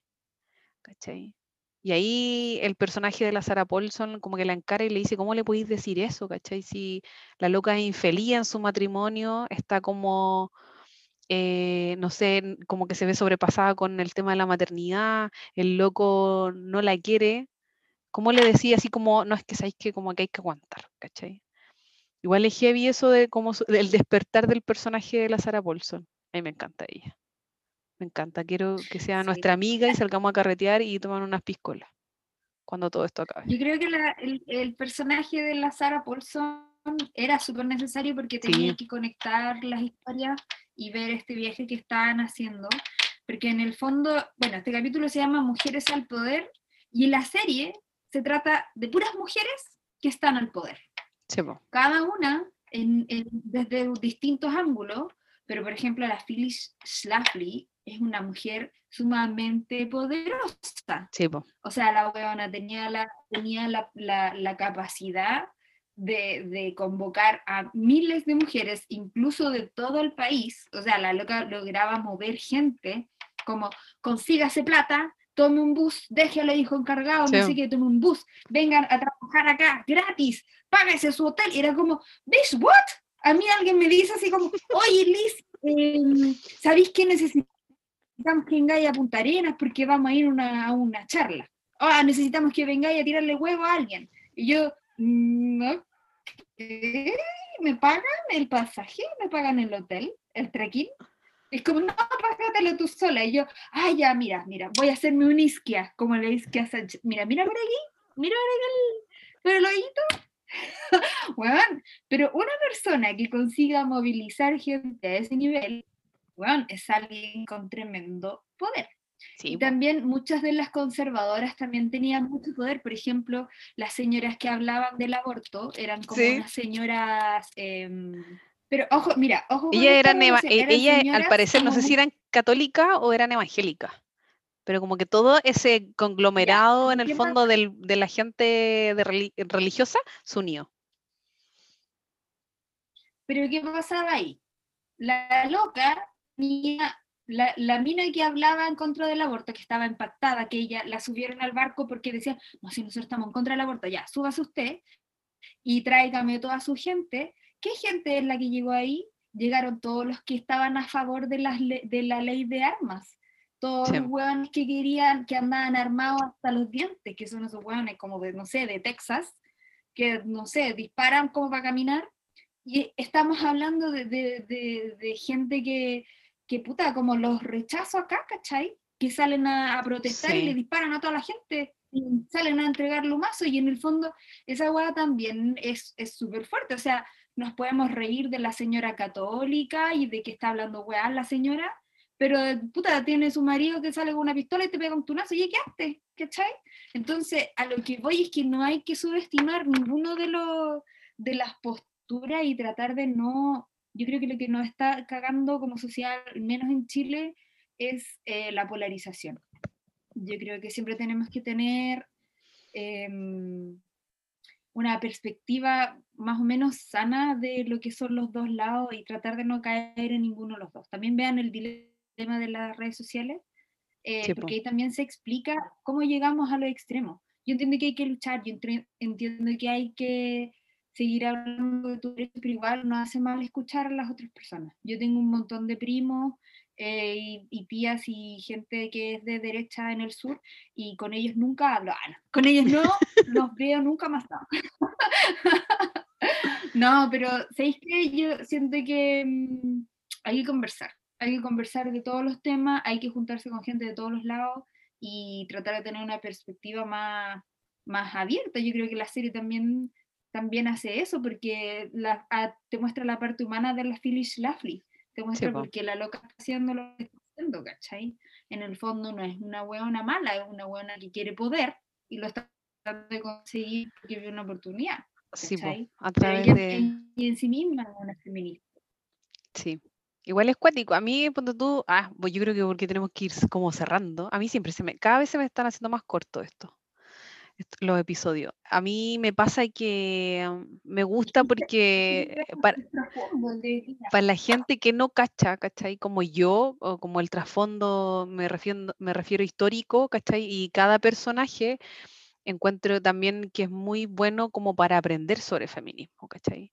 ¿Cachai? Y ahí el personaje de la Sarah Paulson como que la encara y le dice, ¿cómo le podéis decir eso? ¿Cachai? Si la loca es infeliz en su matrimonio, está como, eh, no sé, como que se ve sobrepasada con el tema de la maternidad, el loco no la quiere. ¿Cómo le decía así como, no es que sabéis que como que hay que aguantar, ¿cachai? Igual es heavy eso de como el despertar del personaje de la Sarah Paulson. A mí me encanta ella. Me encanta, quiero que sea nuestra amiga y salgamos a carretear y tomar unas piscolas cuando todo esto acabe. Yo creo que el, personaje de la Sarah Paulson era súper necesario porque tenía que conectar las historias y ver este viaje que estaban haciendo. Porque en el fondo, bueno, este capítulo se llama Mujeres al Poder y en la serie se trata de puras mujeres que están al poder. Cada una desde distintos ángulos, pero por ejemplo la Phyllis Schlafly es una mujer sumamente poderosa. Sí, o sea, la weona tenía la, tenía la, la, capacidad de, de, convocar a miles de mujeres, incluso de todo el país. O sea, la loca lograba mover gente, como consígase plata, tome un bus, déjale hijo encargado, no sé qué, tome un bus, vengan a trabajar acá, gratis, págase su hotel. Y era como, ¿this what? A mí alguien me dice así como, oye Liz, eh, ¿sabéis qué necesitamos que vengáis a Punta Arenas porque vamos a ir a una charla. Ah, necesitamos que vengáis a tirarle huevo a alguien. Y yo, no, ¿me pagan el pasaje? ¿Me pagan el hotel? ¿El trekking? Es como, no, págatelo tú sola. Y yo, ah, ya, mira, mira, voy a hacerme un isquia, como le isquia Sánchez. Mira, mira por aquí, mira por aquí el, el bueno, pero una persona que consiga movilizar gente a ese nivel bueno, es alguien con tremendo poder. Y también muchas de las conservadoras también tenían mucho poder, por ejemplo, las señoras que hablaban del aborto eran como unas señoras... Em, pero ojo, mira, ojo. Ella, era e, ella al parecer, no sé si eran católica o eran evangélicas, pero como que todo ese conglomerado en el fondo del, de la gente de religiosa se unió. Pero ¿qué pasaba ahí? La loca la, la, mina que hablaba en contra del aborto, que estaba impactada, que ella la subieron al barco porque decían, no, si nosotros estamos en contra del aborto, ya, súbase usted y tráigame toda su gente. ¿Qué gente es la que llegó ahí? Llegaron todos los que estaban a favor de, las de la ley de armas. Todos los hueones que querían, que andaban armados hasta los dientes, que son esos hueones como de, no sé, de Texas, que, no sé, disparan como para caminar. Y estamos hablando de, de, de gente que, que puta, como los rechazo acá, ¿cachai? Que salen a, protestar y le disparan a toda la gente, y salen a entregar mazo y en el fondo esa hueá también es súper fuerte, o sea, nos podemos reír de la señora católica y de que está hablando weá la señora, pero puta, tiene su marido que sale con una pistola y te pega un tunazo y quedaste, ¿cachai? Entonces, a lo que voy es que no hay que subestimar ninguno de los de las posturas y tratar de no yo creo que lo que nos está cagando como sociedad, menos en Chile, es eh, la polarización. Yo creo que siempre tenemos que tener em, una perspectiva más o menos sana de lo que son los dos lados y tratar de no caer en ninguno de los dos. También vean el dilema de las redes sociales, eh, porque ahí también se explica cómo llegamos a lo extremo. Yo entiendo que hay que luchar, yo entiendo que hay que seguir hablando de tu derecho, pero igual no hace mal escuchar a las otras personas. Yo tengo un montón de primos eh, y, tías y gente que es de derecha en el sur y con ellos nunca hablo. Ah, con ellos no los veo nunca más. No, pero ¿sabéis que Yo siento que mm, hay que conversar. Hay que conversar de todos los temas, hay que juntarse con gente de todos los lados y tratar de tener una perspectiva más, más abierta. Yo creo que la serie también también hace eso, porque la, te muestra la parte humana de la Phyllis Schlafly, te muestra porque la loca está haciendo lo que está haciendo, ¿cachai? En el fondo no es una hueona mala, es una hueona que quiere poder y lo está tratando de conseguir porque ve una oportunidad. Sí, a través de... y en sí misma es una feminista. Sí. Igual es cuático. A mí, cuando tú, ah, pues yo creo que porque tenemos que ir como cerrando. A mí siempre se me, cada vez se me están haciendo más cortos esto, est- los episodios. A mí me pasa que mm, me gusta porque para, la gente que no cacha, ¿cachai? Como yo, o como el trasfondo, me refiero, me refiero histórico, ¿cachai? Y cada personaje encuentro también que es muy bueno como para aprender sobre feminismo, ¿cachai?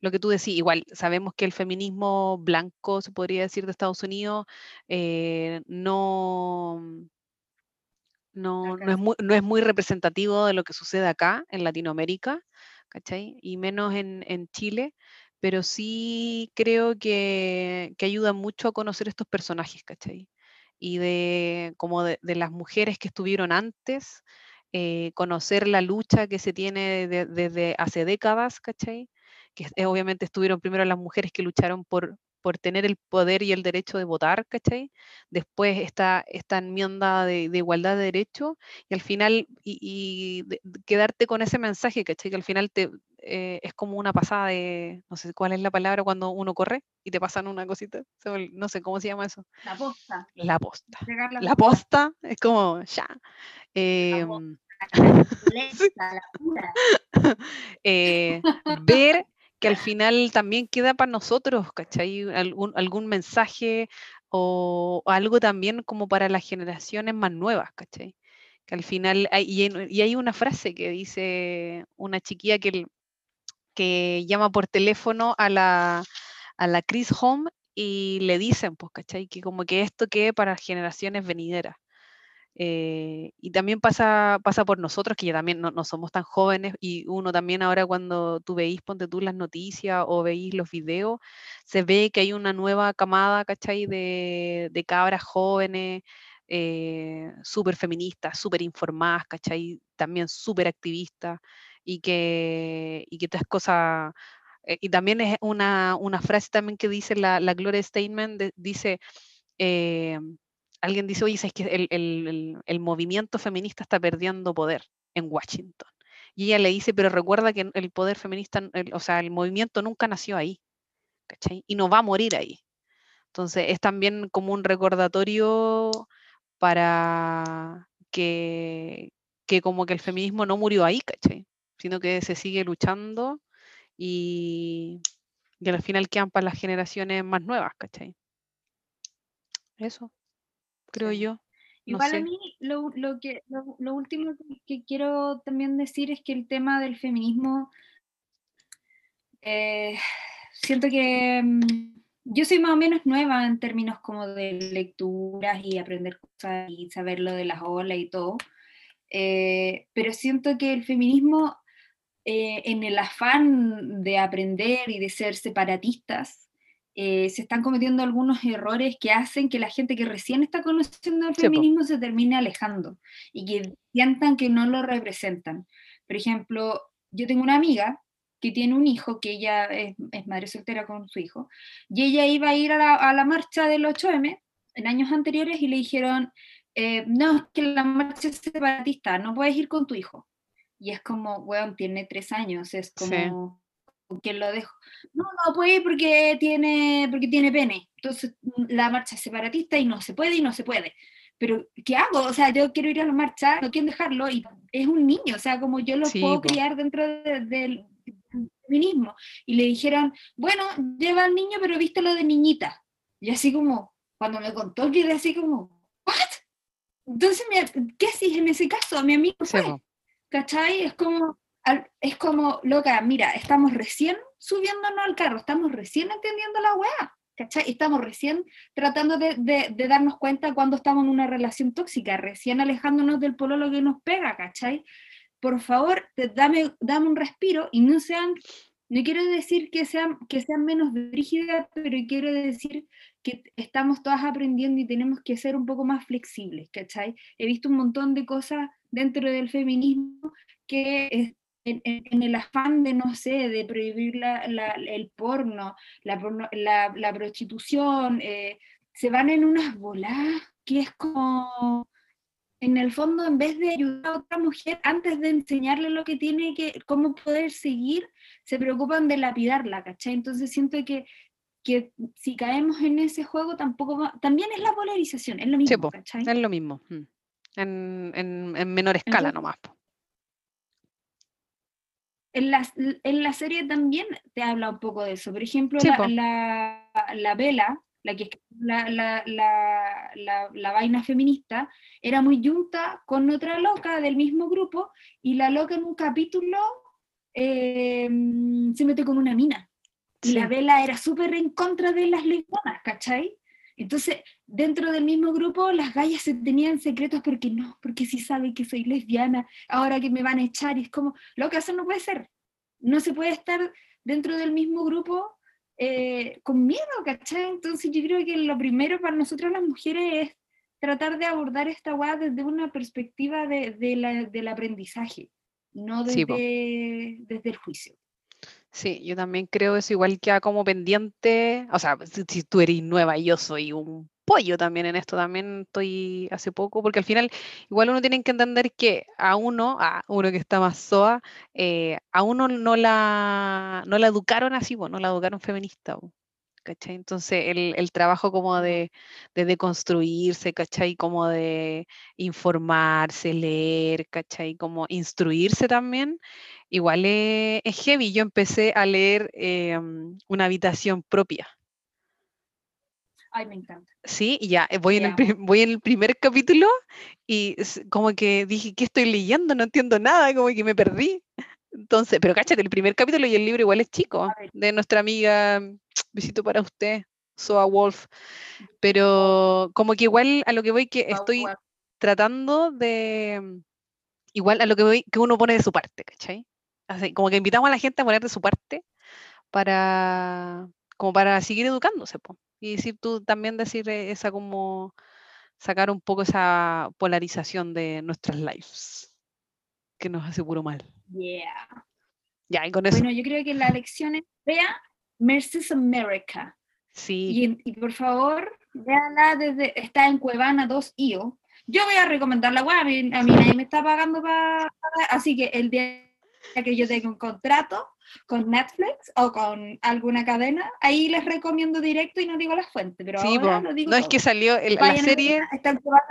Lo que tú decís, igual sabemos que el feminismo blanco, se podría decir, de Estados Unidos, eh, no, no, no, es muy, no es muy representativo de lo que sucede acá en Latinoamérica, ¿cachai? Y menos en, en Chile, pero sí creo que, que ayuda mucho a conocer estos personajes, ¿cachai? Y de como de, de las mujeres que estuvieron antes, eh, conocer la lucha que se tiene de- desde hace décadas, ¿cachai? Que obviamente estuvieron primero las mujeres que lucharon por, por tener el poder y el derecho de votar, ¿cachai? Después esta, esta enmienda de, de igualdad de derechos y al final, y, y de- de quedarte con ese mensaje, ¿cachai? Que al final te, eh, es como una pasada de, no sé cuál es la palabra cuando uno corre y te pasan una cosita, no sé cómo se llama eso, La posta. la posta. La La posta es como ya. em, posta, la pura. eh, ver que al final también queda para nosotros, ¿cachai? Algún, algún mensaje o, algo también como para las generaciones más nuevas, ¿cachai? Que al final, hay, y, hay, una frase que dice una chiquilla que llama por teléfono a la, a la Chris Home y le dicen, pues, ¿cachai? Que como que esto quede para generaciones venideras. Eh, y también pasa, pasa por nosotros, que ya también no, no somos tan jóvenes, y uno también ahora cuando tú veís, ponte tú las noticias o veís los videos, se ve que hay una nueva camada, ¿cachai? De, de cabras jóvenes, eh, súper feministas, súper informadas, ¿cachai? También súper activistas, y que, y que estas cosas... eh, y también es una, una frase también que dice la, la Gloria Steinem, de- dice... alguien dice, oye, es que el, el- el- movimiento feminista está perdiendo poder en Washington. Y ella le dice, pero recuerda que el poder feminista, o sea, el movimiento nunca nació ahí, ¿cachai? Y no va a morir ahí. Entonces, es también como un recordatorio para que, que como que el feminismo no murió ahí, ¿cachai? Sino que se sigue luchando y, y al final quedan para las generaciones más nuevas, ¿cachai? Eso, creo Sí. yo. No Igual a sé. mí lo, lo que, lo, lo último que, que quiero también decir es que el tema del feminismo, eh, siento que mm, yo soy más o menos nueva en términos como de lecturas y aprender cosas y saber lo de las olas y todo, eh, pero siento que el feminismo, eh, en el afán de aprender y de ser separatistas, eh, se están cometiendo algunos errores que hacen que la gente que recién está conociendo el Sí, feminismo se termine alejando y que sientan que no lo representan. Por ejemplo, yo tengo una amiga que tiene un hijo, que ella es, es madre soltera con su hijo, y ella iba a ir a la, a la marcha del 8M en años anteriores y le dijeron, eh, no, es que la marcha es separatista, no puedes ir con tu hijo. Y es como, weón, tiene tres años, es como, ¿con quién lo dejo? No, no puede porque tiene, porque tiene pene. Entonces, la marcha es separatista y no se puede y no se puede. Pero, ¿qué hago? O sea, yo quiero ir a la marcha, no quiero dejarlo y es un niño, o sea, como yo lo Sí, puedo criar dentro de- del feminismo. Y le dijeron, bueno, lleva al niño, pero vístelo de niñita. Y así como, cuando me contó, quedé así como, ¿what? Entonces, ¿qué haces en ese caso? Mi amigo Sí, fue. po. ¿Cachai? Es como, es como, loca, mira, estamos recién subiéndonos al carro, estamos recién entendiendo la weá, ¿cachai? Estamos recién tratando de, de- de darnos cuenta cuando estamos en una relación tóxica, recién alejándonos del pololo que nos pega, ¿cachai? Por favor, te- dame, dame un respiro y no sean, no quiero decir que sean, que sean menos rígidas, pero quiero decir que estamos todas aprendiendo y tenemos que ser un poco más flexibles, ¿cachai? He visto un montón de cosas dentro del feminismo que en, el afán de, no sé, de prohibir la- la- el porno, la, porno- la- la prostitución, eh, se van en unas bolas que es como, en el fondo, en vez de ayudar a otra mujer, antes de enseñarle lo que tiene que, cómo poder seguir, se preocupan de lapidarla, ¿cachai? Entonces siento que, que si caemos en ese juego tampoco va- también es la polarización, es lo Sí, mismo, po, ¿cachai? es lo mismo. mm. En, en- en menor escala Entonces- nomás. po. En la, en la serie también te habla un poco de eso. Por ejemplo, Sí, la, po. la, la Vela, la que la, la, la, vaina feminista, era muy junta con otra loca del mismo grupo, y la loca en un capítulo eh, se mete con una mina. Y la. Vela era súper en contra de las lesbianas, ¿cachai? Entonces, dentro del mismo grupo, las gallas se tenían secretos porque no, porque si saben que soy lesbiana, ahora que me van a echar, y es como, lo que eso no puede ser. No se puede estar dentro del mismo grupo eh, con miedo, ¿cachai? Entonces yo creo que lo primero para nosotros las mujeres es tratar de abordar esta weá desde una perspectiva de, de la- del aprendizaje, no Sí, desde, desde el juicio. Sí, yo también creo eso, igual queda como pendiente, o sea, si, si tú eres nueva yo soy un pollo también en esto, también estoy hace poco, porque al final igual uno tiene que entender que a uno, a uno que está más soa, eh, a uno no la, no la educaron así, no la educaron feminista, ¿cachai? Entonces el, el trabajo como de, de deconstruirse, ¿cachai? Como de informarse, leer, ¿cachai? Como instruirse también, igual es, es heavy. Yo empecé a leer eh, mm, Una habitación propia. Ay, me encanta. Sí, y ya eh, voy en, el, voy en el primer capítulo y como que dije, ¿qué estoy leyendo? No entiendo nada, como que me perdí. Entonces, pero cáchate, el primer capítulo y el libro igual es chico, de nuestra amiga, mm, besito para usted, Soa Wolf. Pero como que igual a lo que voy que estoy tratando de, mm, igual a lo que voy, que uno pone de su parte, ¿cachai? Así, como que invitamos a la gente a poner de su parte para, como para seguir educándose, po. Y decir tú también decir eh, esa como, sacar un poco esa polarización de nuestras lives, que nos hace puro mal. Yeah. Ya, y con eso, Bueno, yo creo que la lección es, vea Mercedes America. sí, Y, por favor, véala desde, está en Cuevana 2 IO. Yo voy a recomendar la web, a mí, a mí nadie me está pagando para, así que el día que yo tenga un contrato con Netflix o con alguna cadena, ahí les recomiendo directo y no digo la fuente, pero sí, ahora lo digo No es que salió el- la serie, verla, está en Cuevana.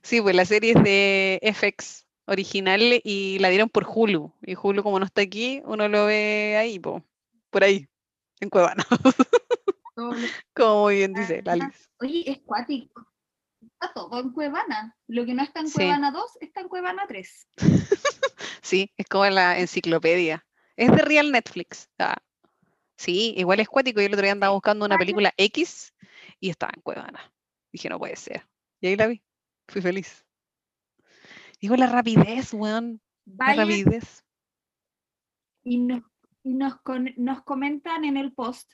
sí, pues la serie es de FX original y la dieron por Hulu. Y Hulu, como no está aquí, uno lo ve ahí, po, por ahí, en Cuevana, todo lo- como muy bien dice la. Oye, es cuático. Está todo en Cuevana. Lo que no está en Sí. Cuevana 2 está en Cuevana 3. Sí, es como en la enciclopedia. Es de Real Netflix. ah. Sí, igual es cuático. Yo el otro día andaba buscando una película X y estaba en Cuevana. Dije, no puede ser. Y ahí la vi. Fui feliz. Digo, la rapidez, weón. La rapidez. y nos, y nos, con- nos comentan en el post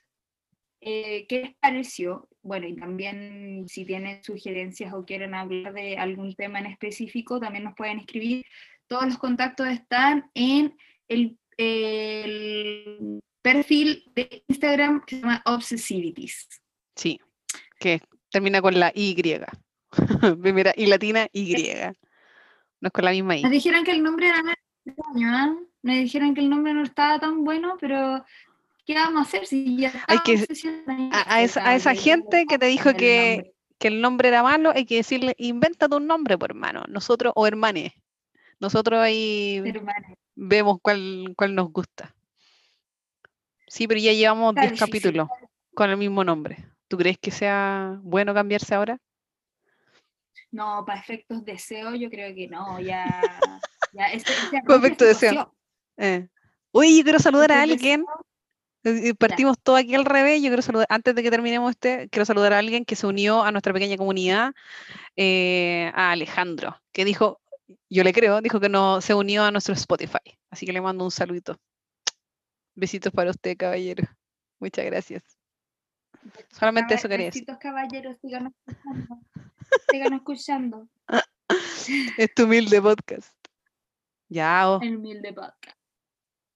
eh, qué les pareció. Bueno, y también si tienen sugerencias o quieren hablar de algún tema en específico, también nos pueden escribir. Todos los contactos están en el, el perfil de Instagram que se llama Obsessivities. Sí. Que termina con la Y. Primera Y latina, Y. No es con la misma Nos I. dijeron que el nombre era extraño, ¿ah? Nos dijeron que el nombre no estaba tan bueno, pero ¿qué vamos a hacer si ya Hay que-? A, a esa, a esa gente que te dijo que, que el nombre era malo, hay que decirle, invéntate un nombre, por hermano. Nosotros, o hermanes. Nosotros ahí vemos cuál, cuál nos gusta. Sí, pero ya llevamos Está 10 difícil. capítulos con el mismo nombre. ¿Tú crees que sea bueno cambiarse ahora? No, para efectos de SEO yo creo que no, ya... ya ese, ese Con error ya efecto se de SEO. coció. Eh. Oye, yo quiero saludar a Efectos alguien. Eh, Partimos todo aquí al revés. Yo quiero saludar, antes de que terminemos este, quiero saludar a alguien que se unió a nuestra pequeña comunidad, eh, a Alejandro, que dijo, yo le creo, dijo que no se unió a nuestro Spotify. Así que le mando un saludito. Besitos para usted, caballero. Muchas gracias. Solamente eso quería decir. Besitos, caballeros. Sigan escuchando Es tu humilde podcast. Ya, oh, el humilde podcast.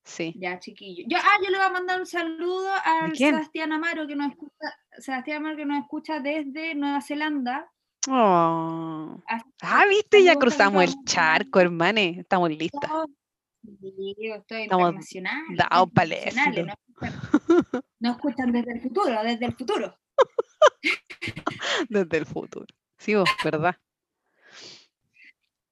sí. Ya, chiquillo. Yo, ah, yo le voy a mandar un saludo al quién? Sebastián Amaro que nos escucha, Sebastián Amaro que nos escucha desde Nueva Zelanda. Oh. Así Ah, viste, ya cruzamos el charco, hermane. Estamos listas. Yo estoy Estamos internacional. internacionales, éxito. No escuchan, no escuchan desde el futuro, desde el futuro. Desde el futuro. Sí, vos, ¿verdad?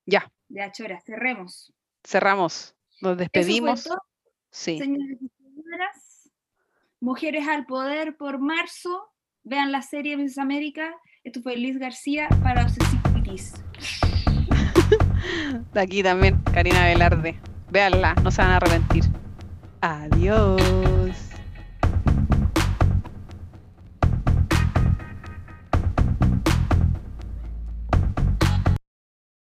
Ya, Ya, Chora, cerremos. cerramos. Nos Eso fue despedimos. todo, Sí. señores y señoras. Mujeres al poder por marzo. Vean la serie Miss América. Esto fue Liz García para Obsesivities. De aquí también, Karina Velarde. Véanla, no se van a arrepentir. Adiós.